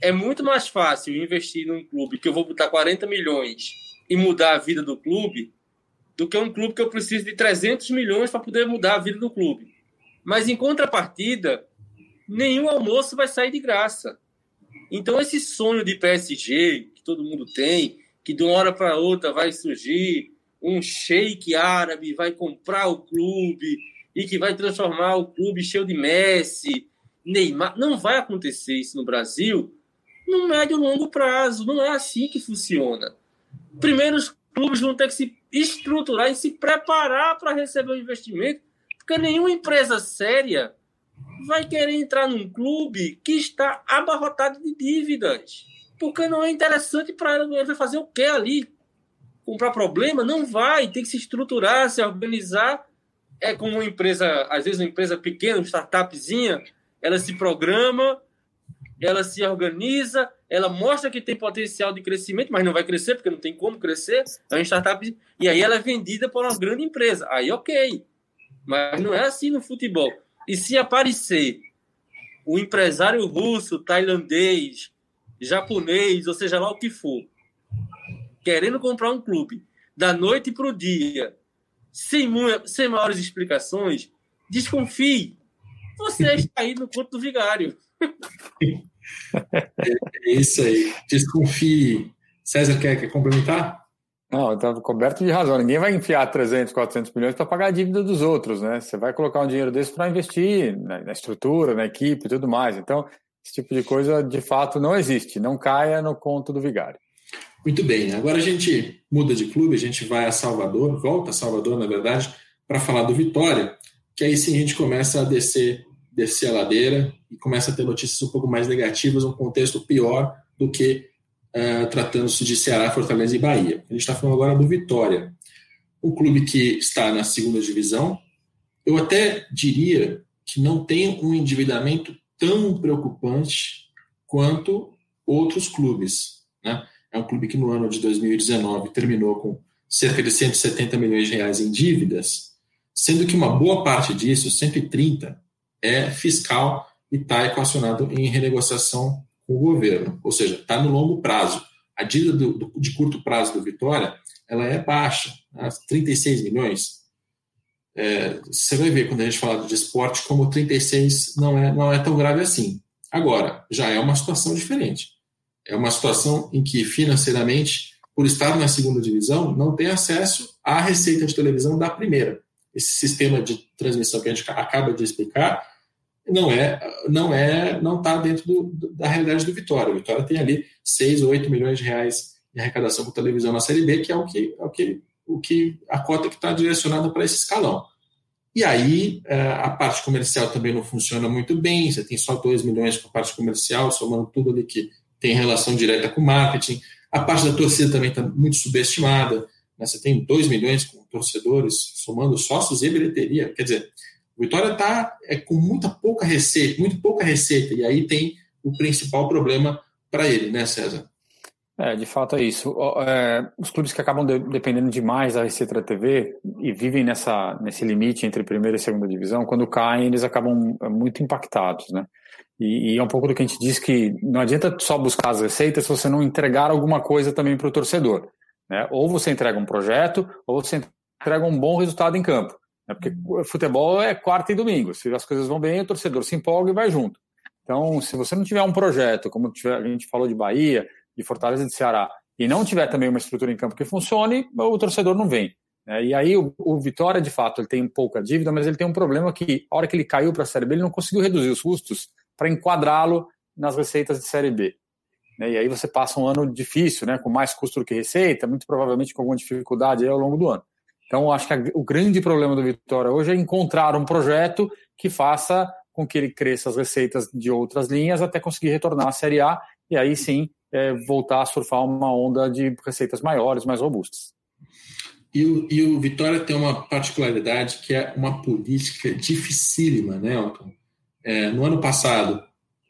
é muito mais fácil investir num clube que eu vou botar 40 milhões e mudar a vida do clube do que um clube que eu preciso de 300 milhões para poder mudar a vida do clube. Mas em contrapartida, nenhum almoço vai sair de graça. Então esse sonho de PSG que todo mundo tem, que de uma hora para outra vai surgir um sheik árabe, vai comprar o clube e que vai transformar o clube cheio de Messi, Neymar, não vai acontecer isso no Brasil no médio e longo prazo. Não é assim que funciona. Primeiro, os clubes vão ter que se estruturar e se preparar para receber o investimento porque nenhuma empresa séria vai querer entrar num clube que está abarrotado de dívidas. Porque não é interessante para ela. Ele vai fazer o quê ali? Comprar problema? Não vai. Tem que se estruturar, se organizar. É como uma empresa, às vezes uma empresa pequena, uma startupzinha, ela se programa, ela se organiza, ela mostra que tem potencial de crescimento, mas não vai crescer porque não tem como crescer. É uma startup e aí ela é vendida por uma grande empresa. Aí ok, mas não é assim no futebol. E se aparecer o empresário russo, tailandês, japonês, ou seja lá o que for, querendo comprar um clube da noite para o dia, sem, sem maiores explicações, desconfie. Você está aí no conto do vigário. É isso aí. Desconfie. César, quer, quer complementar? Não, está coberto de razão. Ninguém vai enfiar 300, 400 milhões para pagar a dívida dos outros, né? Você vai colocar um dinheiro desse para investir na, na, estrutura, na equipe e tudo mais. Então, esse tipo de coisa, de fato, não existe. Não caia no conto do vigário. Muito bem. Agora a gente muda de clube, a gente vai a Salvador, volta a Salvador, na verdade, para falar do Vitória, que aí sim a gente começa a descer descer a ladeira e começa a ter notícias um pouco mais negativas, um contexto pior do que uh, tratando-se de Ceará, Fortaleza e Bahia. A gente está falando agora do Vitória, um clube que está na segunda divisão. Eu até diria que não tem um endividamento tão preocupante quanto outros clubes. Né? É um clube que no ano de 2019 terminou com cerca de 170 milhões de reais em dívidas, sendo que uma boa parte disso, 130, é fiscal e está equacionado em renegociação com o governo, ou seja, está no longo prazo. A dívida do, do, de curto prazo do Vitória ela é baixa, né? 36 milhões. É, você vai ver quando a gente fala de esporte como 36 não é, não é tão grave assim. Agora, já é uma situação diferente. É uma situação em que, financeiramente, por estar na segunda divisão, não tem acesso à receita de televisão da primeira esse sistema de transmissão que a gente acaba de explicar não é não é não está dentro do, da realidade do Vitória. O Vitória tem ali 6 ou 8 milhões de reais de arrecadação com televisão na Série B, que é o que, é o que, o que a cota que está direcionada para esse escalão. E aí é, a parte comercial também não funciona muito bem, você tem só 2 milhões com a parte comercial, somando tudo ali que tem relação direta com marketing. A parte da torcida também está muito subestimada. Né? Você tem 2 milhões com torcedores, somando sócios e bilheteria. Quer dizer, o Vitória está é, com muita pouca receita, muito pouca receita, e aí tem o principal problema para ele, né, César? É, de fato é isso. É, os clubes que acabam de, dependendo demais da receita da TV e vivem nessa, nesse limite entre primeira e segunda divisão, quando caem, eles acabam é, muito impactados, né? E, e, é um pouco do que a gente diz que não adianta só buscar as receitas se você não entregar alguma coisa também para o torcedor. Né? Ou você entrega um projeto, ou você entrega um bom resultado em campo. Né? Porque futebol é quarta e domingo. Se as coisas vão bem, o torcedor se empolga e vai junto. Então, se você não tiver um projeto, como a gente falou de Bahia, de Fortaleza de Ceará, e não tiver também uma estrutura em campo que funcione, o torcedor não vem. Né? E aí o, o, Vitória, de fato, ele tem pouca dívida, mas ele tem um problema que, a hora que ele caiu para a Série B, ele não conseguiu reduzir os custos para enquadrá-lo nas receitas de Série B. Né? E aí você passa um ano difícil, né? com mais custo do que receita, muito provavelmente com alguma dificuldade ao longo do ano. Então, acho que o grande problema do Vitória hoje é encontrar um projeto que faça com que ele cresça as receitas de outras linhas até conseguir retornar à Série A e aí sim é, voltar a surfar uma onda de receitas maiores, mais robustas. E o, e o Vitória tem uma particularidade que é uma política dificílima, né, Elton? É, no ano passado,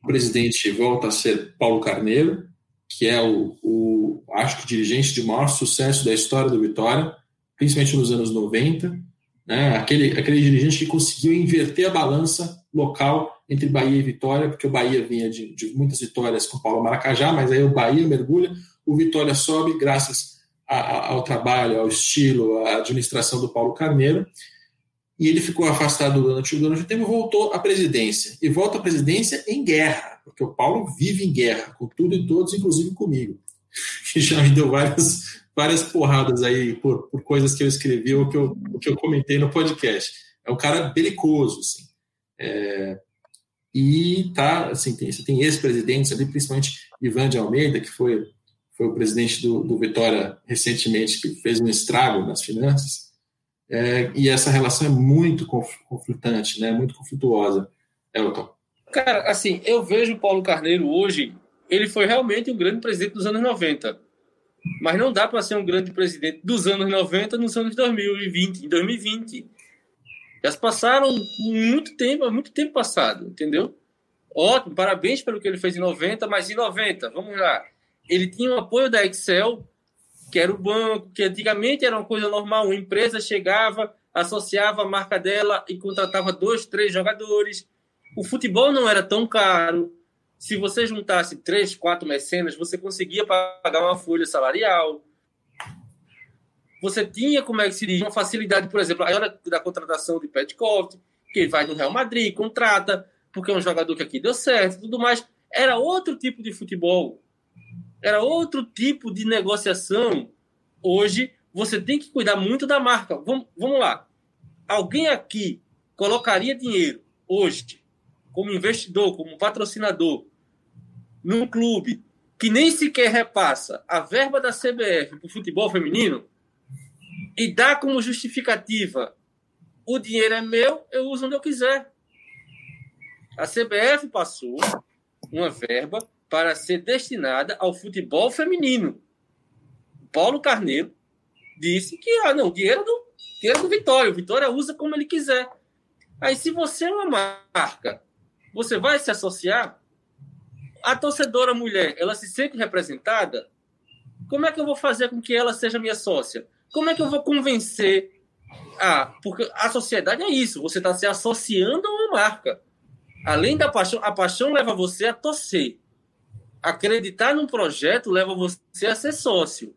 o presidente volta a ser Paulo Carneiro, que é o, o, acho que dirigente de maior sucesso da história do Vitória, principalmente nos anos 90, né? aquele, aquele dirigente que conseguiu inverter a balança local entre Bahia e Vitória, porque o Bahia vinha de, de muitas vitórias com o Paulo Maracajá, mas aí o Bahia mergulha, o Vitória sobe graças a, a, ao trabalho, ao estilo, à administração do Paulo Carneiro, e ele ficou afastado durante, durante o tempo voltou à presidência. E volta à presidência em guerra, porque o Paulo vive em guerra, com tudo e todos, inclusive comigo, que já me deu várias, várias porradas aí por, por coisas que eu escrevi ou que eu, que eu comentei no podcast. É um cara belicoso, assim. É, e tá, assim, tem, você tem ex-presidentes ali, principalmente Ivan de Almeida, que foi, foi o presidente do, do Vitória recentemente, que fez um estrago nas finanças é, e essa relação é muito conflitante, né? muito conflituosa. Elton. Cara, assim, eu vejo o Paulo Carneiro hoje, ele foi realmente um grande presidente dos anos 90. Mas não dá para ser um grande presidente dos anos 90 nos anos 2020, em 2020. Já se passaram muito tempo, muito tempo passado, entendeu? Ótimo, parabéns pelo que ele fez em 90, mas em 90, vamos lá. Ele tinha o apoio da Excel, que era o banco, que antigamente era uma coisa normal, uma empresa chegava, associava a marca dela e contratava dois, três jogadores. O futebol não era tão caro. Se você juntasse três, quatro mecenas, você conseguia pagar uma folha salarial. Você tinha, como é que se diz, uma facilidade, por exemplo, a hora da contratação de Petkovic, que vai no Real Madrid, contrata, porque é um jogador que aqui deu certo, tudo mais. Era outro tipo de futebol. Era outro tipo de negociação. Hoje, você tem que cuidar muito da marca. Vamos, vamos lá. Alguém aqui colocaria dinheiro hoje, como investidor, como patrocinador, num clube que nem sequer repassa a verba da CBF para o futebol feminino e dá como justificativa o dinheiro é meu, eu uso onde eu quiser. A CBF passou uma verba para ser destinada ao futebol feminino. Paulo Carneiro disse que ah, não, dinheiro do, dinheiro do Vitória, o Vitória usa como ele quiser. Aí, se você é uma marca, você vai se associar? A torcedora mulher, ela se sente representada? Como é que eu vou fazer com que ela seja minha sócia? Como é que eu vou convencer? Ah, porque a sociedade é isso, você está se associando a uma marca. Além da paixão, a paixão leva você a torcer. Acreditar num projeto leva você a ser sócio.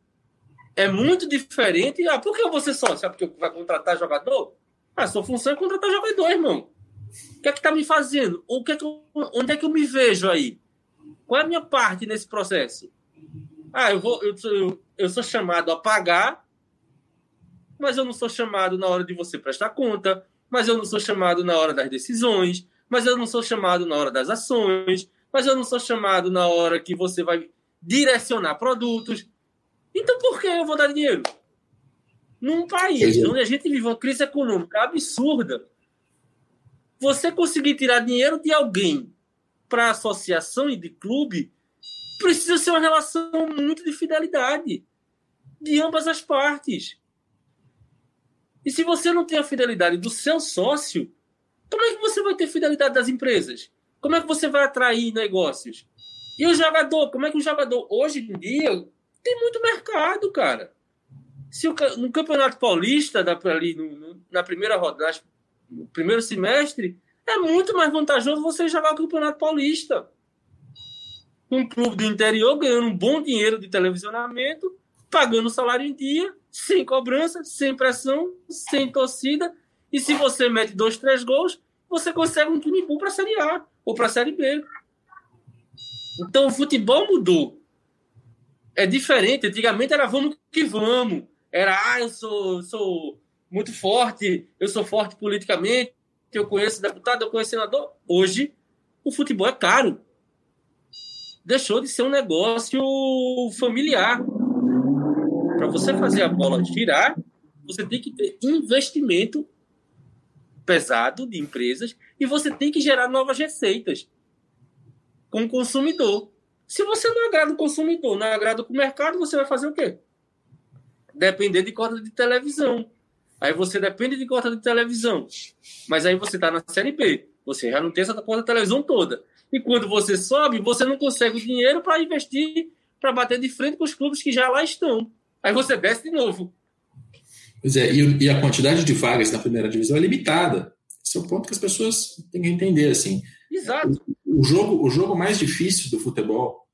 É muito diferente. Ah, por que eu vou ser sócio? Ah, porque vai contratar jogador? Ah, sua função é contratar jogador, irmão. O que é que tá me fazendo? O que é que eu, onde é que eu me vejo aí? Qual é a minha parte nesse processo? Ah, eu vou, eu, eu, eu sou chamado a pagar, mas eu não sou chamado na hora de você prestar conta, mas eu não sou chamado na hora das decisões, mas eu não sou chamado na hora das ações, mas eu não sou chamado na hora que você vai direcionar produtos. Então por que eu vou dar dinheiro? Num país é. onde a gente vive uma crise econômica absurda, você conseguir tirar dinheiro de alguém para associação e de clube precisa ser uma relação muito de fidelidade de ambas as partes. E se você não tem a fidelidade do seu sócio, como é que você vai ter fidelidade das empresas? Como é que você vai atrair negócios? E o jogador, como é que o jogador hoje em dia tem muito mercado, cara? Se o, no Campeonato Paulista, da, ali no, na primeira rodada, no primeiro semestre, é muito mais vantajoso você jogar o Campeonato Paulista. Um clube do interior ganhando um bom dinheiro de televisionamento, pagando salário em dia, sem cobrança, sem pressão, sem torcida. E se você mete dois, três gols, você consegue um time bom para a Série A ou para a Série B. Então o futebol mudou. É diferente. Antigamente era vamos que vamos. Era, ah, eu sou, sou muito forte, eu sou forte politicamente, eu conheço deputado, eu conheço senador. Hoje, o futebol é caro. Deixou de ser um negócio familiar. Para você fazer a bola girar, você tem que ter investimento pesado de empresas e você tem que gerar novas receitas com o consumidor. Se você não agrada o consumidor, não agrada o mercado, você vai fazer o quê? Depender de cota de televisão. Aí você depende de cota de televisão. Mas aí você está na Série B. Você já não tem essa cota de televisão toda. E quando você sobe, você não consegue o dinheiro para investir, para bater de frente com os clubes que já lá estão. Aí você desce de novo. Pois é, e, a quantidade de vagas na primeira divisão é limitada. Esse é o ponto que as pessoas têm que entender. Assim. Exato. O, o jogo, o jogo mais difícil do futebol,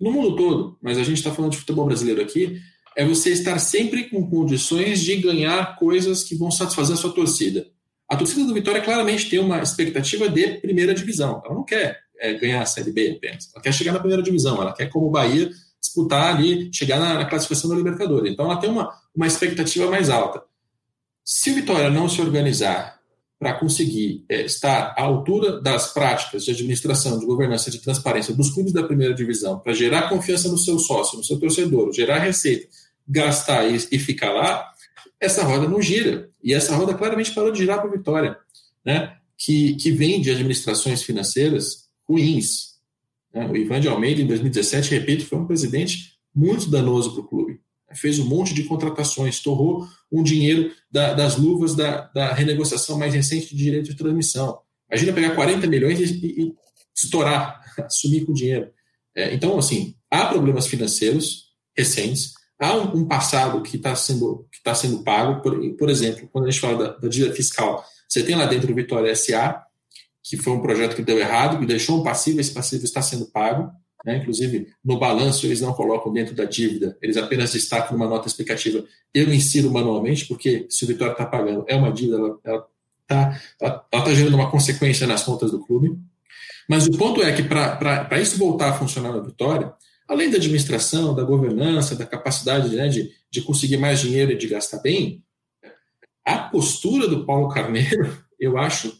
no mundo todo, mas a gente está falando de futebol brasileiro aqui, é você estar sempre com condições de ganhar coisas que vão satisfazer a sua torcida. A torcida do Vitória claramente tem uma expectativa de primeira divisão. Ela não quer é, ganhar a Série B apenas. Ela quer chegar na primeira divisão. Ela quer, como o Bahia, disputar ali, chegar na, na classificação da Libertadores. Então ela tem uma, uma expectativa mais alta. Se o Vitória não se organizar para conseguir é, estar à altura das práticas de administração, de governança, de transparência dos clubes da primeira divisão, para gerar confiança no seu sócio, no seu torcedor, gerar receita, gastar e, e ficar lá, essa roda não gira. E essa roda claramente parou de girar para a Vitória, né? que, que vem de administrações financeiras ruins. Né? O Ivan de Almeida, em 2017, repito, foi um presidente muito danoso para o clube. Fez um monte de contratações, torrou um dinheiro da, das luvas da, da, renegociação mais recente de direito de transmissão. Imagina pegar 40 milhões e, e, estourar, sumir com o dinheiro. É, então, assim, há problemas financeiros recentes, há um, um passado que está sendo, que tá sendo pago, por, por exemplo, quando a gente fala da, da dívida fiscal, você tem lá dentro o Vitória SA, que foi um projeto que deu errado, que deixou um passivo, esse passivo está sendo pago, né? inclusive no balanço eles não colocam dentro da dívida, eles apenas destacam numa nota explicativa, eu insiro manualmente, porque se o Vitória está pagando, é uma dívida, ela está ela, ela tá gerando uma consequência nas contas do clube, mas o ponto é que para isso voltar a funcionar na Vitória, além da administração, da governança, da capacidade né, de, de conseguir mais dinheiro e de gastar bem, a postura do Paulo Carneiro, eu acho,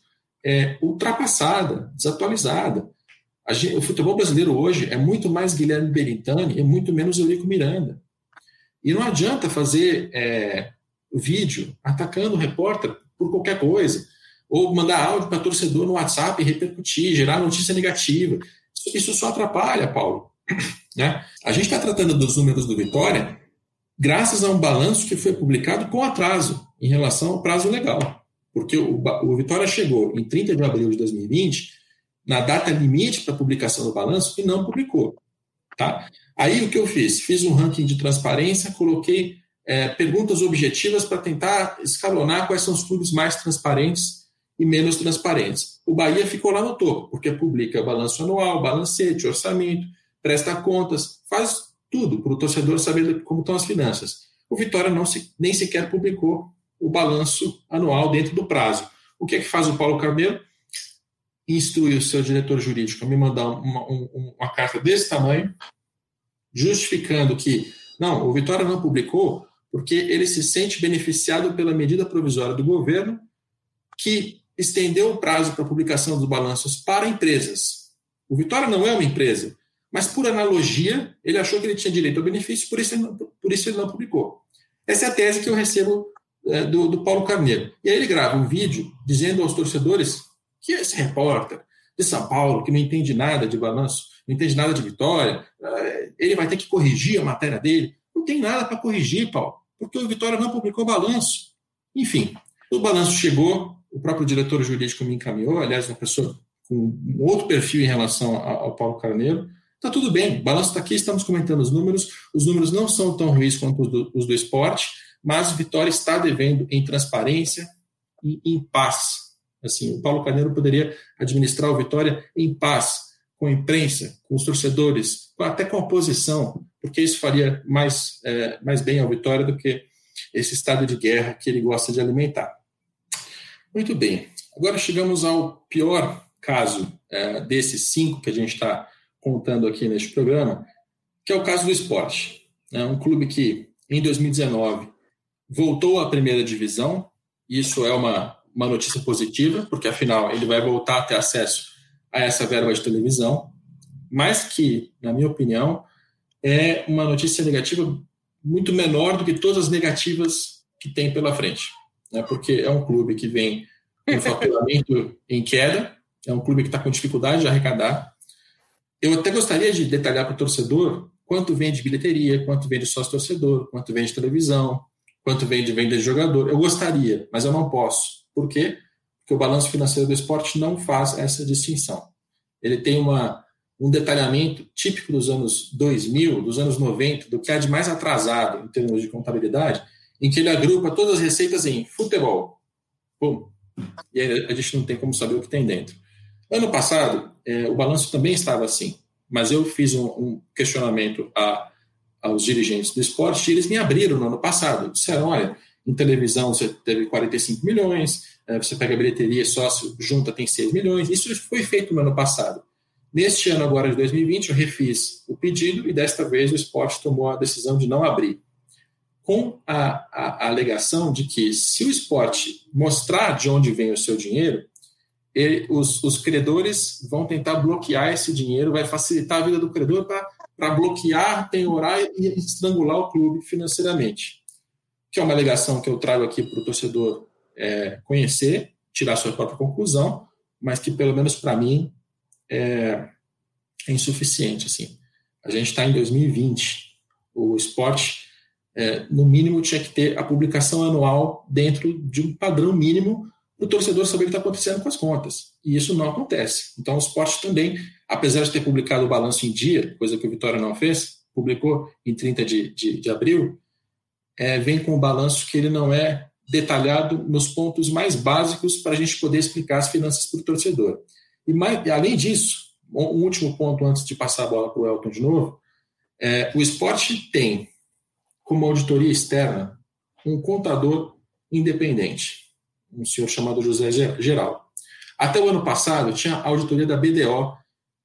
é ultrapassada, desatualizada. Gente, o futebol brasileiro hoje é muito mais Guilherme Berintani e muito menos Eurico Miranda. E não adianta fazer é, vídeo atacando o repórter por qualquer coisa ou mandar áudio para torcedor no WhatsApp e repercutir, gerar notícia negativa. Isso, isso só atrapalha, Paulo. Né? A gente está tratando dos números do Vitória graças a um balanço que foi publicado com atraso em relação ao prazo legal. Porque o, o Vitória chegou em 30 de abril de 2020 na data limite para publicação do balanço e não publicou. Tá? Aí o que eu fiz? Fiz um ranking de transparência, coloquei é, perguntas objetivas para tentar escalonar quais são os clubes mais transparentes e menos transparentes. O Bahia ficou lá no topo, porque publica balanço anual, balancete, orçamento, presta contas, faz tudo para o torcedor saber como estão as finanças. O Vitória não se, nem sequer publicou o balanço anual dentro do prazo. O que é que faz o Paulo Carneiro? Instrui o seu diretor jurídico a me mandar uma, uma, uma carta desse tamanho, justificando que, não, o Vitória não publicou porque ele se sente beneficiado pela medida provisória do governo que estendeu o prazo para publicação dos balanços para empresas. O Vitória não é uma empresa, mas por analogia, ele achou que ele tinha direito ao benefício, por isso ele não, por isso ele não publicou. Essa é a tese que eu recebo é, do, do Paulo Carneiro. E aí ele grava um vídeo dizendo aos torcedores que esse repórter de São Paulo, que não entende nada de balanço, não entende nada de Vitória, é, ele vai ter que corrigir a matéria dele. Não tem nada para corrigir, Paulo, porque o Vitória não publicou balanço. Enfim, o balanço chegou, o próprio diretor jurídico me encaminhou, aliás, uma pessoa com outro perfil em relação ao Paulo Carneiro. Está tudo bem, o balanço está aqui, estamos comentando os números. Os números não são tão ruins quanto os do, os do esporte, mas Vitória está devendo em transparência e em paz. Assim, o Paulo Carneiro poderia administrar o Vitória em paz, com a imprensa, com os torcedores, até com a oposição, porque isso faria mais, é, mais bem ao Vitória do que esse estado de guerra que ele gosta de alimentar. Muito bem. Agora chegamos ao pior caso é, desses cinco que a gente está contando aqui neste programa, que é o caso do esporte. É um clube que, em 2019, voltou à primeira divisão. Isso é uma, uma notícia positiva, porque afinal ele vai voltar a ter acesso a essa verba de televisão, mas que, na minha opinião, é uma notícia negativa muito menor do que todas as negativas que tem pela frente né, porque é um clube que vem com faturamento em queda, é um clube que está com dificuldade de arrecadar. Eu até gostaria de detalhar para o torcedor quanto vem de bilheteria, quanto vem de sócio-torcedor, quanto vem de televisão, quanto vem de venda de jogador. Eu gostaria, mas eu não posso. Por quê? Porque o balanço financeiro do esporte não faz essa distinção. Ele tem uma, um detalhamento típico dos anos 2000, dos anos 90, do que há de mais atrasado em termos de contabilidade, em que ele agrupa todas as receitas em futebol. Pum. E a gente não tem como saber o que tem dentro. Ano passado, é, o balanço também estava assim, mas eu fiz um, um questionamento a, aos dirigentes do esporte e eles me abriram no ano passado. Disseram: olha, em televisão você teve 45 milhões, é, você pega a bilheteria sócio, junta, tem 6 milhões. Isso foi feito no ano passado. Neste ano, agora de 2020, eu refiz o pedido e desta vez o esporte tomou a decisão de não abrir com a, a, a, alegação de que se o esporte mostrar de onde vem o seu dinheiro, ele, os, os, credores vão tentar bloquear esse dinheiro, vai facilitar a vida do credor para bloquear, penhorar e estrangular o clube financeiramente. Que é uma alegação que eu trago aqui para o torcedor é, conhecer, tirar sua própria conclusão, mas que pelo menos para mim é, é insuficiente. Assim. A gente está em 2020, o esporte é, no mínimo tinha que ter a publicação anual dentro de um padrão mínimo o torcedor saber o que está acontecendo com as contas. E isso não acontece. Então, o esporte também, apesar de ter publicado o balanço em dia, coisa que o Vitória não fez, publicou em 30 de, de, de abril, é, vem com um balanço que ele não é detalhado nos pontos mais básicos para a gente poder explicar as finanças para o torcedor. E mais, além disso, um último ponto antes de passar a bola para o Elton de novo, é, o esporte tem como auditoria externa um contador independente, um senhor chamado José Geral. Até o ano passado tinha a auditoria da BDO,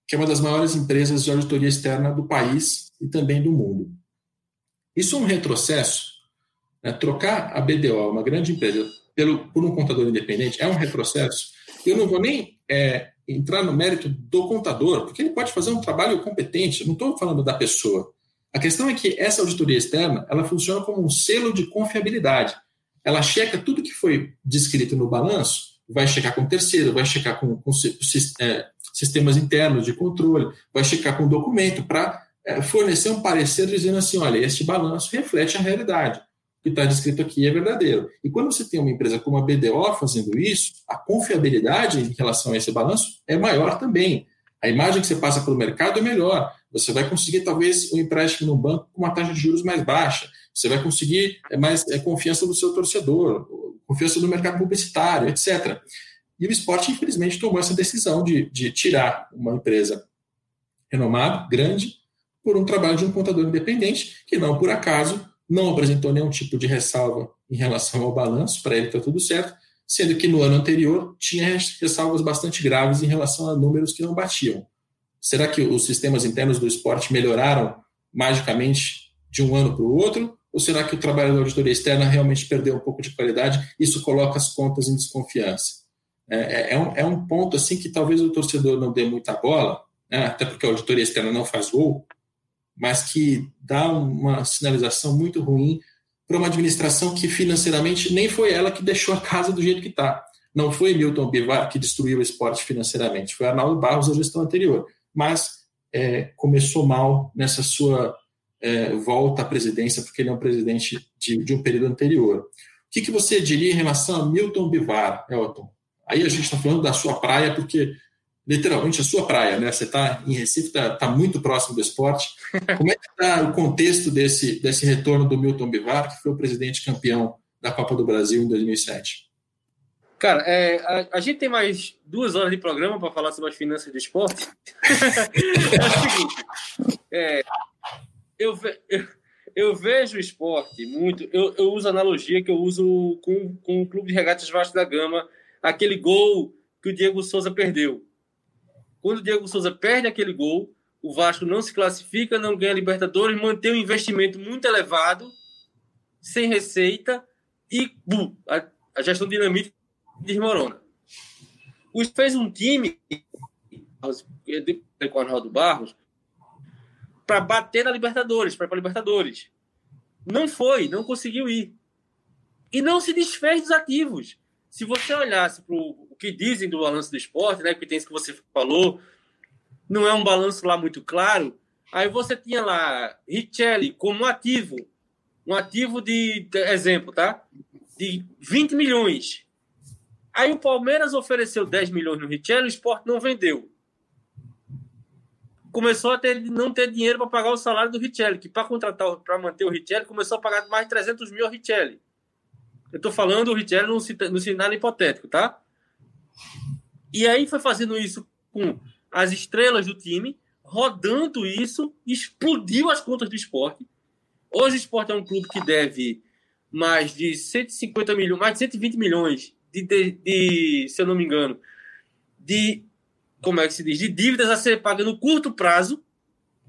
que é uma das maiores empresas de auditoria externa do país e também do mundo. Isso é um retrocesso. Né? Trocar a BDO, uma grande empresa, pelo, por um contador independente é um retrocesso. Eu não vou nem é, entrar no mérito do contador, porque ele pode fazer um trabalho competente, não estou falando da pessoa. A questão é que essa auditoria externa ela funciona como um selo de confiabilidade. Ela checa tudo que foi descrito no balanço, vai checar com terceiro, vai checar com, com é, sistemas internos de controle, vai checar com documento para é, fornecer um parecer dizendo assim: olha, este balanço reflete a realidade. O que está descrito aqui é verdadeiro. E quando você tem uma empresa como a BDO fazendo isso, a confiabilidade em relação a esse balanço é maior também. A imagem que você passa para o mercado é melhor. Você vai conseguir, talvez, um empréstimo no banco com uma taxa de juros mais baixa. Você vai conseguir é, mais é, confiança do seu torcedor, confiança no mercado publicitário, etc. E o esporte, infelizmente, tomou essa decisão de, de tirar uma empresa renomada, grande, por um trabalho de um contador independente, que não por acaso não apresentou nenhum tipo de ressalva em relação ao balanço, para ele está tudo certo, sendo que no ano anterior tinha ressalvas bastante graves em relação a números que não batiam. Será que os sistemas internos do esporte melhoraram magicamente de um ano para o outro? Ou será que o trabalho da auditoria externa realmente perdeu um pouco de qualidade? Isso coloca as contas em desconfiança. É, é, é, um, é um, ponto assim que talvez o torcedor não dê muita bola, né? até porque a auditoria externa não faz gol, mas que dá uma sinalização muito ruim para uma administração que financeiramente nem foi ela que deixou a casa do jeito que está. Não foi Milton Bivar que destruiu o esporte financeiramente, foi Arnaldo Barros a gestão anterior. Mas é, começou mal nessa sua é, volta à presidência, porque ele é um presidente de, de um período anterior. O que, que, você diria em relação a Milton Bivar, Elton? Aí a gente está falando da sua praia, porque literalmente a sua praia, né? Você está em Recife, está tá muito próximo do esporte. Como é que está o contexto desse, desse retorno do Milton Bivar, que foi o presidente campeão da Copa do Brasil em 2007? Cara, é, a, a, gente tem mais duas horas de programa para falar sobre as finanças do esporte. é o seguinte, é, eu, eu, vejo o esporte muito. Eu, eu uso a analogia que eu uso com, com o Clube de Regatas Vasco da Gama, aquele gol que o Diego Souza perdeu. Quando o Diego Souza perde aquele gol, o Vasco não se classifica, não ganha Libertadores, mantém um investimento muito elevado, sem receita, e bum, a, a gestão dinamite desmorona. O fez um time com o Arnaldo Barros para bater na Libertadores, para ir para Libertadores. Não foi, não conseguiu ir. E não se desfez dos ativos. Se você olhasse para o que dizem do balanço do esporte, né, que tem isso que você falou, não é um balanço lá muito claro. Aí você tinha lá Richelli como ativo, um ativo de, de exemplo, tá? De 20 milhões. Aí o Palmeiras ofereceu 10 milhões no Richelli, o esporte não vendeu. Começou a ter, não ter dinheiro para pagar o salário do Richelli, que para contratar, para manter o Richelli, começou a pagar mais de 300 mil ao Richelli. Eu estou falando o Richelli no, cenário hipotético, tá? E aí foi fazendo isso com as estrelas do time, rodando isso, explodiu as contas do esporte. Hoje o esporte é um clube que deve mais de 150 milhões, mais de 120 milhões de, de, de se eu não me engano, de como é que se diz, de dívidas a ser pagas no curto prazo.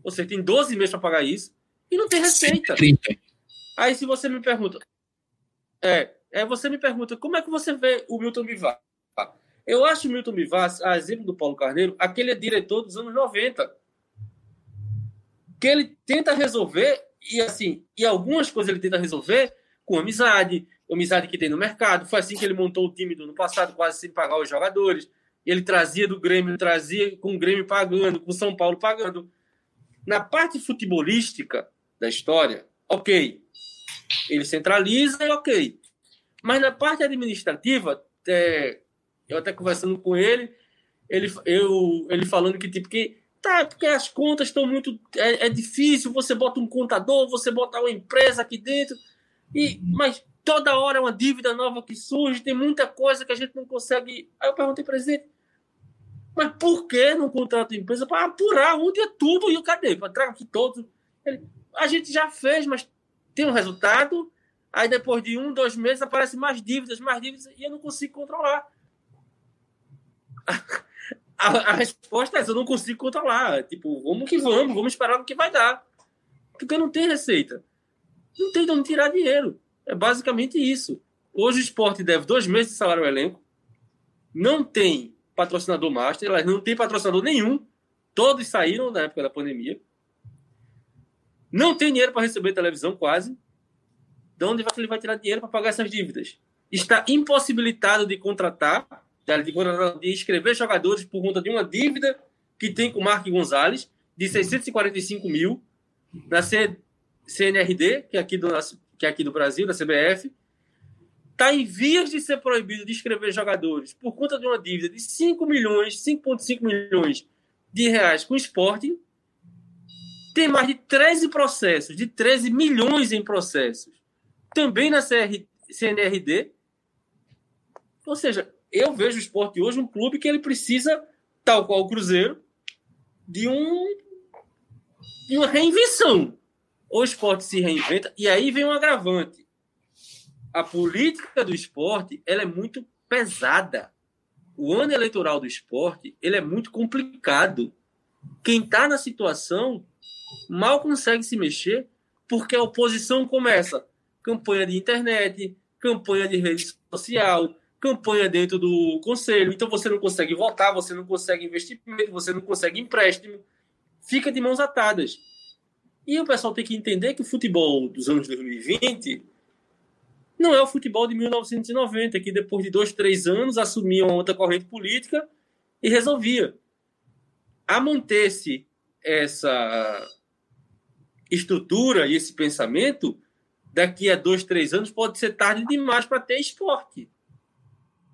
Você tem 12 meses para pagar isso e não tem receita. 130. Aí se você me pergunta, é, é, você me pergunta como é que você vê o Milton Bivar? Eu acho o Milton Bivar, a exemplo do Paulo Carneiro, aquele é diretor dos anos 90. Que ele tenta resolver, e assim, e algumas coisas ele tenta resolver com amizade, amizade que tem no mercado. Foi assim que ele montou o time do ano passado, quase sem pagar os jogadores. Ele trazia do Grêmio, trazia com o Grêmio pagando, com o São Paulo pagando. Na parte futebolística da história, ok. Ele centraliza e ok. Mas na parte administrativa, é, eu até conversando com ele, ele, eu, ele falando que tipo que tá, porque as contas estão muito. É, é, difícil, você bota um contador, você bota uma empresa aqui dentro, e, mas toda hora é uma dívida nova que surge, tem muita coisa que a gente não consegue. Aí eu perguntei, presidente, mas por que não contrata empresa para apurar onde é tudo? E cadê? Para traga aqui todos. Ele, a gente já fez, mas tem um resultado. Aí depois de um, dois meses aparecem mais dívidas, mais dívidas, e eu não consigo controlar. A, a, resposta é essa, eu não consigo controlar. Tipo, vamos que vamos, vamos esperar o que vai dar. Porque não tem receita. Não tem de onde tirar dinheiro. É basicamente isso. Hoje o esporte deve dois meses de salário ao elenco. Não tem patrocinador master, elas não tem patrocinador nenhum. Todos saíram na época da pandemia. Não tem dinheiro para receber televisão, quase. De onde ele vai tirar dinheiro para pagar essas dívidas? Está impossibilitado de contratar, de, de escrever jogadores por conta de uma dívida que tem com o Mark Gonzalez, de 645 mil, na CNRD, que é aqui do, que é aqui do Brasil, da CBF, está em vias de ser proibido de escrever jogadores por conta de uma dívida de 5 milhões, 5,5 milhões de reais com o Sporting. Tem mais de 13 processos, de 13 milhões em processos. Também na CR, CNRD. Ou seja, eu vejo o esporte hoje um clube que ele precisa, tal qual o Cruzeiro, de um de uma reinvenção. O esporte se reinventa e aí vem um agravante a política do esporte ela é muito pesada. O ano eleitoral do esporte ele é muito complicado. Quem está na situação mal consegue se mexer porque a oposição começa campanha de internet, campanha de rede social, campanha dentro do conselho. Então você não consegue votar, você não consegue investimento, você não consegue empréstimo. Fica de mãos atadas. E o pessoal tem que entender que o futebol dos anos 2020 não é o futebol de 1990, que depois de dois, três anos assumia uma outra corrente política e resolvia. A manter-se essa estrutura e esse pensamento, daqui a dois, três anos pode ser tarde demais para ter esporte.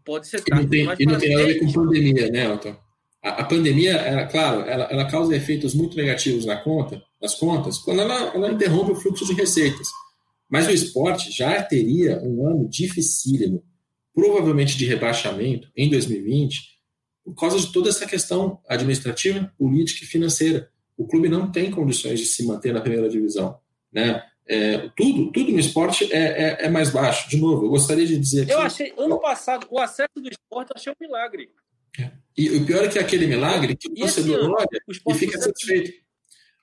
Pode ser tarde e não tem, demais E não tem nada a ver com pandemia, né, Elton? A, a pandemia, ela, claro, ela, ela, causa efeitos muito negativos na conta, nas contas, quando ela, ela interrompe o fluxo de receitas. Mas o esporte já teria um ano dificílimo, provavelmente de rebaixamento em 2020, por causa de toda essa questão administrativa, política e financeira. O clube não tem condições de se manter na primeira divisão. Né? É, tudo, tudo no esporte é, é, é, mais baixo. De novo, eu gostaria de dizer. Eu achei, ano passado, o acesso do esporte eu achei um milagre. E o pior é que é aquele milagre que o torcedor olha e fica satisfeito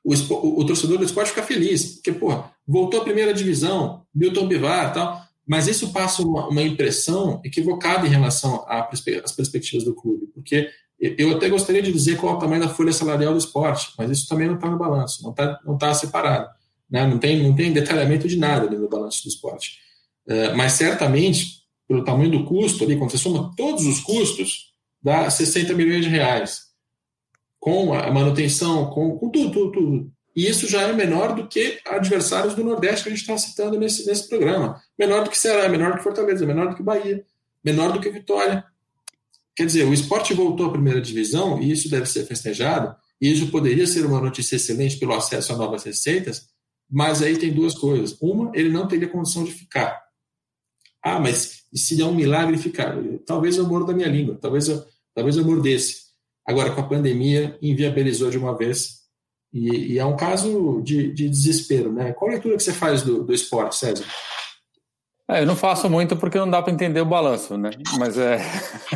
o, o, o, torcedor do esporte fica feliz, porque, pô, voltou à primeira divisão, Milton Bivar tal, mas isso passa uma, uma impressão equivocada em relação às perspectivas do clube, porque eu até gostaria de dizer qual é o tamanho da folha salarial do esporte, mas isso também não está no balanço, não está não tá separado, né? não, tem, não tem detalhamento de nada no balanço do esporte. Uh, mas certamente, pelo tamanho do custo ali, quando você soma todos os custos, dá 60 milhões de reais com a manutenção, com, com tudo, tudo, tudo. E isso já é menor do que adversários do Nordeste que a gente está citando nesse, nesse programa. Menor do que Ceará, menor do que Fortaleza, menor do que Bahia, menor do que Vitória. Quer dizer, o esporte voltou à primeira divisão e isso deve ser festejado. E isso poderia ser uma notícia excelente pelo acesso a novas receitas, mas aí tem duas coisas. Uma, ele não teria condição de ficar. Ah, mas se der um milagre ficar? Talvez eu morda da minha língua, talvez eu, talvez eu mordesse. Agora, com a pandemia, inviabilizou de uma vez. E, e é um caso de, de, desespero. Né? Qual a leitura que você faz do, do esporte, César? É, eu não faço muito porque não dá para entender o balanço, né? Mas é,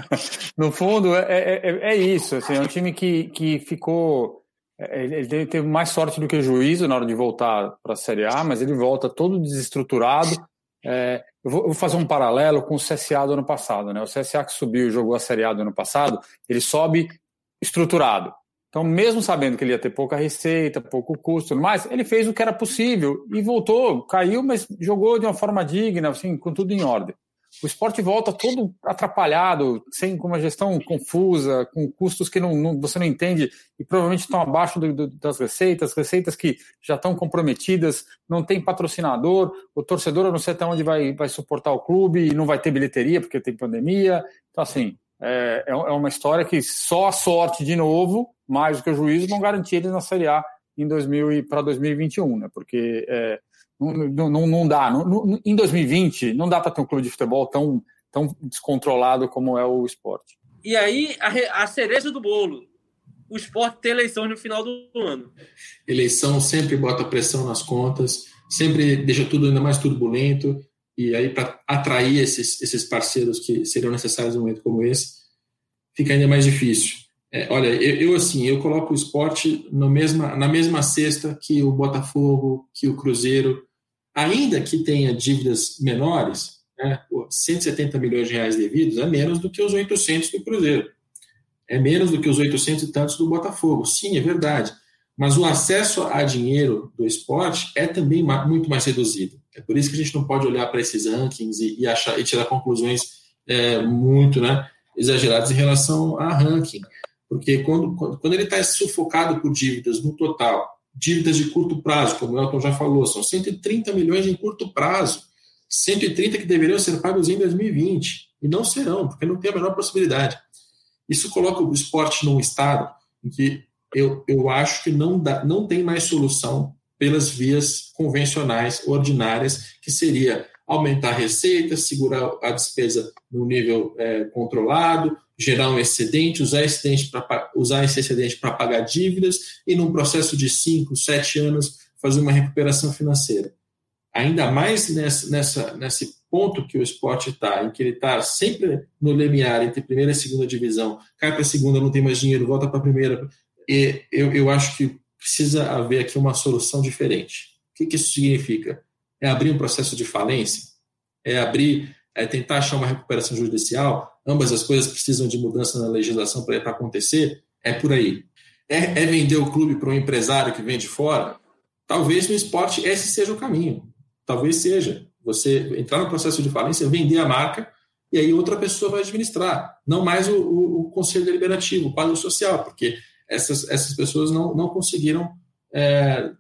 no fundo é, é, é, é isso. Assim, é um time que, que ficou, é, ele teve mais sorte do que juízo na hora de voltar para a Série A, mas ele volta todo desestruturado. É, eu, vou, fazer um paralelo com o CSA do ano passado, né? O CSA que subiu e jogou a Série A do ano passado, ele sobe estruturado. Então, mesmo sabendo que ele ia ter pouca receita, pouco custo, mas ele fez o que era possível e voltou, caiu, mas jogou de uma forma digna, assim, com tudo em ordem. O esporte volta todo atrapalhado, sem com uma gestão confusa, com custos que não, não, você não entende e provavelmente estão abaixo do, do, das receitas, receitas que já estão comprometidas, não tem patrocinador, o torcedor eu não sei até onde vai, vai suportar o clube e não vai ter bilheteria porque tem pandemia. Então, assim, é, é, é uma história que só a sorte, de novo, mais do que o juízo, vão garantir eles na Série A em 2000 para 2021, né? Porque é, não, não, não dá. Não, em 2020, não dá para ter um clube de futebol tão, tão descontrolado como é o esporte. E aí, a, a cereja do bolo. O esporte tem eleições no final do ano. Eleição sempre bota pressão nas contas, sempre deixa tudo ainda mais turbulento. E aí, para atrair esses, esses parceiros que seriam necessários em um momento como esse, fica ainda mais difícil. É, olha, eu, eu, assim, eu coloco o esporte no mesma, na mesma cesta que o Botafogo, que o Cruzeiro, ainda que tenha dívidas menores, né, 170 milhões de reais devidos é menos do que os 800 do Cruzeiro. É menos do que os 800 e tantos do Botafogo. Sim, é verdade. Mas o acesso a dinheiro do esporte é também muito mais reduzido. É por isso que a gente não pode olhar para esses rankings e, achar, e tirar conclusões é, muito né, exageradas em relação a ranking. Porque quando, quando ele está sufocado por dívidas no total dívidas de curto prazo, como o Elton já falou, são 130 milhões em curto prazo, 130 que deveriam ser pagos em 2020, e não serão, porque não tem a menor possibilidade. Isso coloca o esporte num estado em que eu, eu acho que não, dá, não tem mais solução pelas vias convencionais, ordinárias, que seria aumentar a receita, segurar a despesa no nível é, controlado, gerar um excedente, usar, excedente pra, usar esse excedente para pagar dívidas e, num processo de 5, 7 anos, fazer uma recuperação financeira. Ainda mais nessa, nessa, nesse ponto que o esporte está, em que ele está sempre no limiar entre primeira e segunda divisão, cai para a segunda, não tem mais dinheiro, volta para a primeira. E eu, eu acho que precisa haver aqui uma solução diferente. O que, que isso significa? É abrir um processo de falência? É abrir, é tentar achar uma recuperação judicial? ambas as coisas precisam de mudança na legislação para acontecer, é por aí. É, é vender o clube para um empresário que vem de fora? Talvez no esporte esse seja o caminho. Talvez seja. Você entrar no processo de falência, vender a marca e aí outra pessoa vai administrar. Não mais o, o, o conselho deliberativo, o quadro social, porque essas, essas pessoas não, não conseguiram é,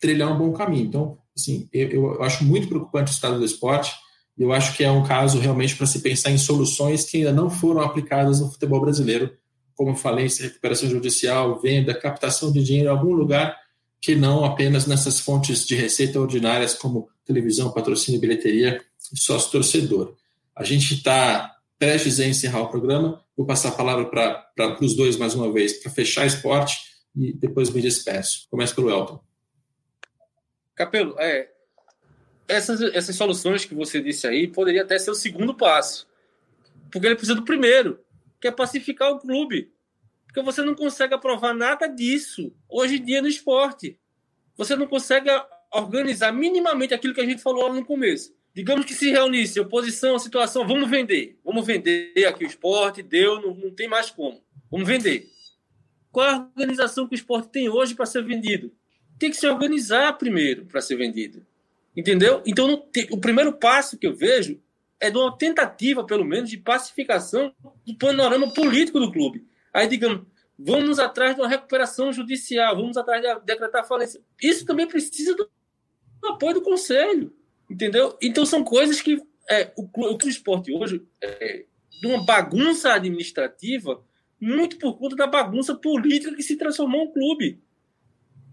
trilhar um bom caminho. Então, assim, eu, eu acho muito preocupante o estado do esporte eu acho que é um caso realmente para se pensar em soluções que ainda não foram aplicadas no futebol brasileiro, como falência, recuperação judicial, venda, captação de dinheiro em algum lugar que não apenas nessas fontes de receita ordinárias como televisão, patrocínio, bilheteria e sócio torcedor. A gente está prestes a encerrar o programa. Vou passar a palavra para os dois mais uma vez, para fechar esporte e depois me despeço. Começa pelo Elton. Capelo, é, essas, essas soluções que você disse aí poderia até ser o segundo passo. Porque ele precisa do primeiro, que é pacificar o clube. Porque você não consegue aprovar nada disso hoje em dia no esporte. Você não consegue organizar minimamente aquilo que a gente falou lá no começo. Digamos que se reunisse oposição, situação, vamos vender. Vamos vender aqui o esporte, deu, não, não tem mais como. Vamos vender. Qual a organização que o esporte tem hoje para ser vendido? Tem que se organizar primeiro para ser vendido. Entendeu? Então, o primeiro passo que eu vejo é de uma tentativa, pelo menos, de pacificação do panorama político do clube. Aí, digamos, vamos atrás de uma recuperação judicial, vamos atrás de decretar falência. Isso também precisa do, apoio do conselho, entendeu? Então, são coisas que é, o, o, o esporte hoje é de uma bagunça administrativa muito por conta da bagunça política que se transformou um clube.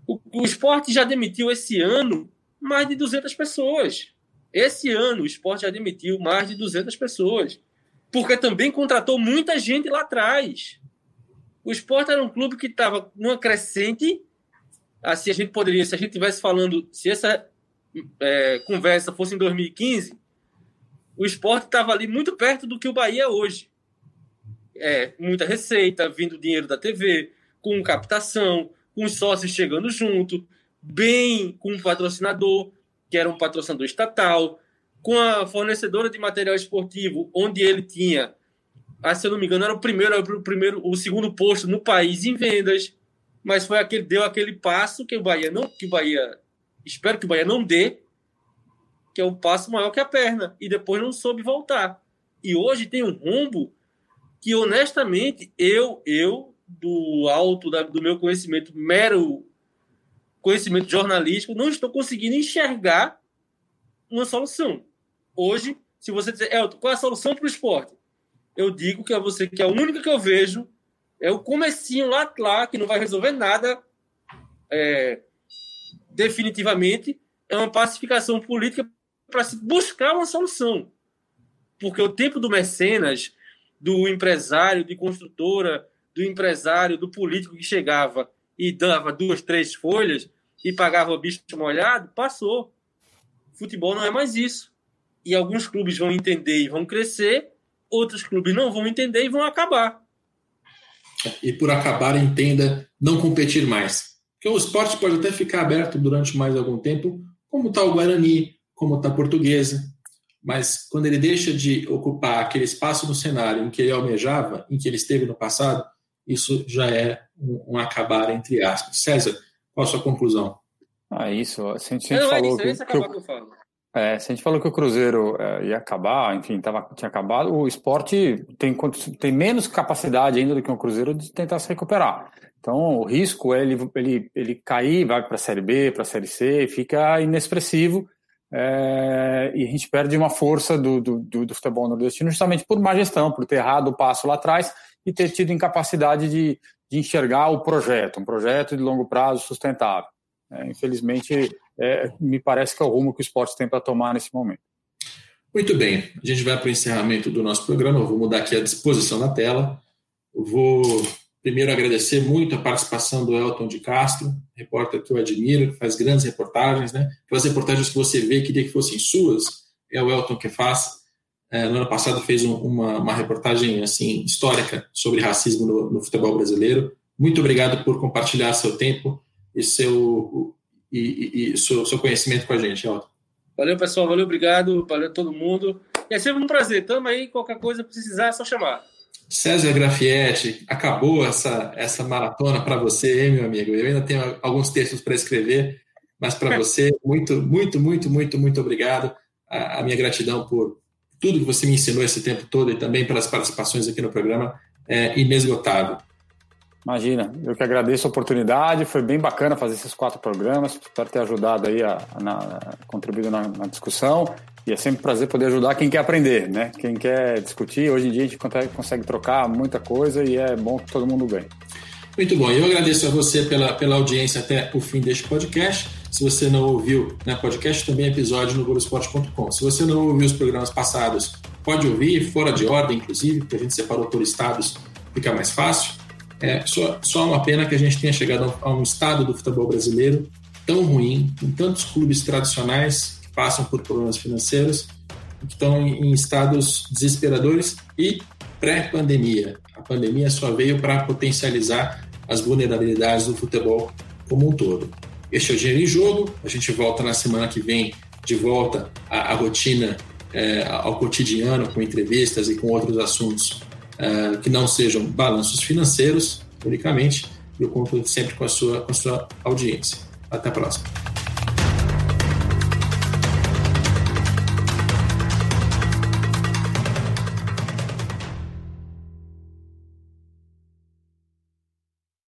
O, o esporte já demitiu esse ano mais de 200 pessoas. Esse ano o esporte já demitiu mais de 200 pessoas, porque também contratou muita gente lá atrás. O esporte era um clube que estava numa crescente. Assim, a gente poderia, se a gente estivesse falando, se essa é, conversa fosse em 2015, o esporte estava ali muito perto do que o Bahia é hoje. É, muita receita, vindo dinheiro da TV, com captação, com os sócios chegando junto, bem com o patrocinador, que era um patrocinador estatal, com a fornecedora de material esportivo, onde ele tinha, ah, se eu não me engano, era o primeiro, o primeiro, o segundo posto no país em vendas, mas foi aquele deu aquele passo que o Bahia não, que o Bahia, espero que o Bahia não dê, que é o passo maior que a perna, e depois não soube voltar. E hoje tem um rombo que, honestamente, eu, eu do alto da, do meu conhecimento, mero conhecimento jornalístico, não estou conseguindo enxergar uma solução. Hoje, se você dizer, Elton, qual é a solução para o esporte? Eu digo que é você que é a única que eu vejo é o comecinho lá, lá que não vai resolver nada é, definitivamente, é uma pacificação política para se buscar uma solução. Porque o tempo do mecenas, do empresário, de construtora, do empresário, do político que chegava e dava duas, três folhas e pagava o bicho molhado, passou. Futebol não é mais isso. E alguns clubes vão entender e vão crescer, outros clubes não vão entender e vão acabar. E por acabar, entenda não competir mais. Porque o esporte pode até ficar aberto durante mais algum tempo, como está o Guarani, como está a Portuguesa, mas quando ele deixa de ocupar aquele espaço no cenário em que ele almejava, em que ele esteve no passado, isso já é um, um acabar entre aspas. César, qual a sua conclusão? Ah, isso. A gente, a gente falou que, que, eu, que eu falo. É, se a gente falou que o Cruzeiro é, ia acabar, enfim, tava, tinha acabado, o esporte tem, tem menos capacidade ainda do que o Cruzeiro de tentar se recuperar. Então, o risco é ele, ele, ele cair, vai para a Série B, para a Série C, fica inexpressivo é, e a gente perde uma força do, do, do, do, futebol nordestino justamente por má gestão, por ter errado o passo lá atrás e ter tido incapacidade de, de enxergar o projeto, um projeto de longo prazo sustentável. É, infelizmente, é, me parece que é o rumo que o esporte tem para tomar nesse momento. Muito bem, a gente vai para o encerramento do nosso programa. Eu vou mudar aqui a disposição da tela. Eu vou Primeiro, agradecer muito a participação do Elton de Castro, repórter que eu admiro, que faz grandes reportagens, né? Aquelas reportagens que você vê, queria que fossem suas, é o Elton que faz. É, no ano passado fez um, uma, uma, reportagem assim histórica sobre racismo no, no, futebol brasileiro. Muito obrigado por compartilhar seu tempo e seu, e, e, e seu, seu, conhecimento com a gente, Elton. Valeu, pessoal. Valeu, obrigado. Valeu todo mundo. E é sempre um prazer. Tamo aí. Qualquer coisa precisar, é só chamar. César Grafietti, acabou essa, essa maratona para você, hein, meu amigo? Eu ainda tenho alguns textos para escrever, mas para você, muito, muito, muito, muito, muito obrigado. A, a, minha gratidão por tudo que você me ensinou esse tempo todo e também pelas participações aqui no programa é inesgotável. Imagina, eu que agradeço a oportunidade, foi bem bacana fazer esses quatro programas, espero ter ajudado aí a, a, a contribuído na, na discussão e é sempre um prazer poder ajudar quem quer aprender, né? Quem quer discutir. Hoje em dia a gente consegue trocar muita coisa e é bom que todo mundo ganhe. Muito bom. Eu agradeço a você pela, pela audiência até o fim deste podcast. Se você não ouviu né, podcast, também é episódio no Globoesporte.com. Se você não ouviu os programas passados, pode ouvir, fora de ordem, inclusive, porque a gente separou por estados, fica mais fácil. É só, só uma pena que a gente tenha chegado a um estado do futebol brasileiro tão ruim, com tantos clubes tradicionais passam por problemas financeiros, que estão em estados desesperadores e pré-pandemia. A pandemia só veio para potencializar as vulnerabilidades do futebol como um todo. Este é o Dinheiro em Jogo. A gente volta na semana que vem de volta à, à rotina, é, ao cotidiano, com entrevistas e com outros assuntos é, que não sejam balanços financeiros, unicamente. Eu conto sempre com a sua, com a sua audiência. Até a próxima.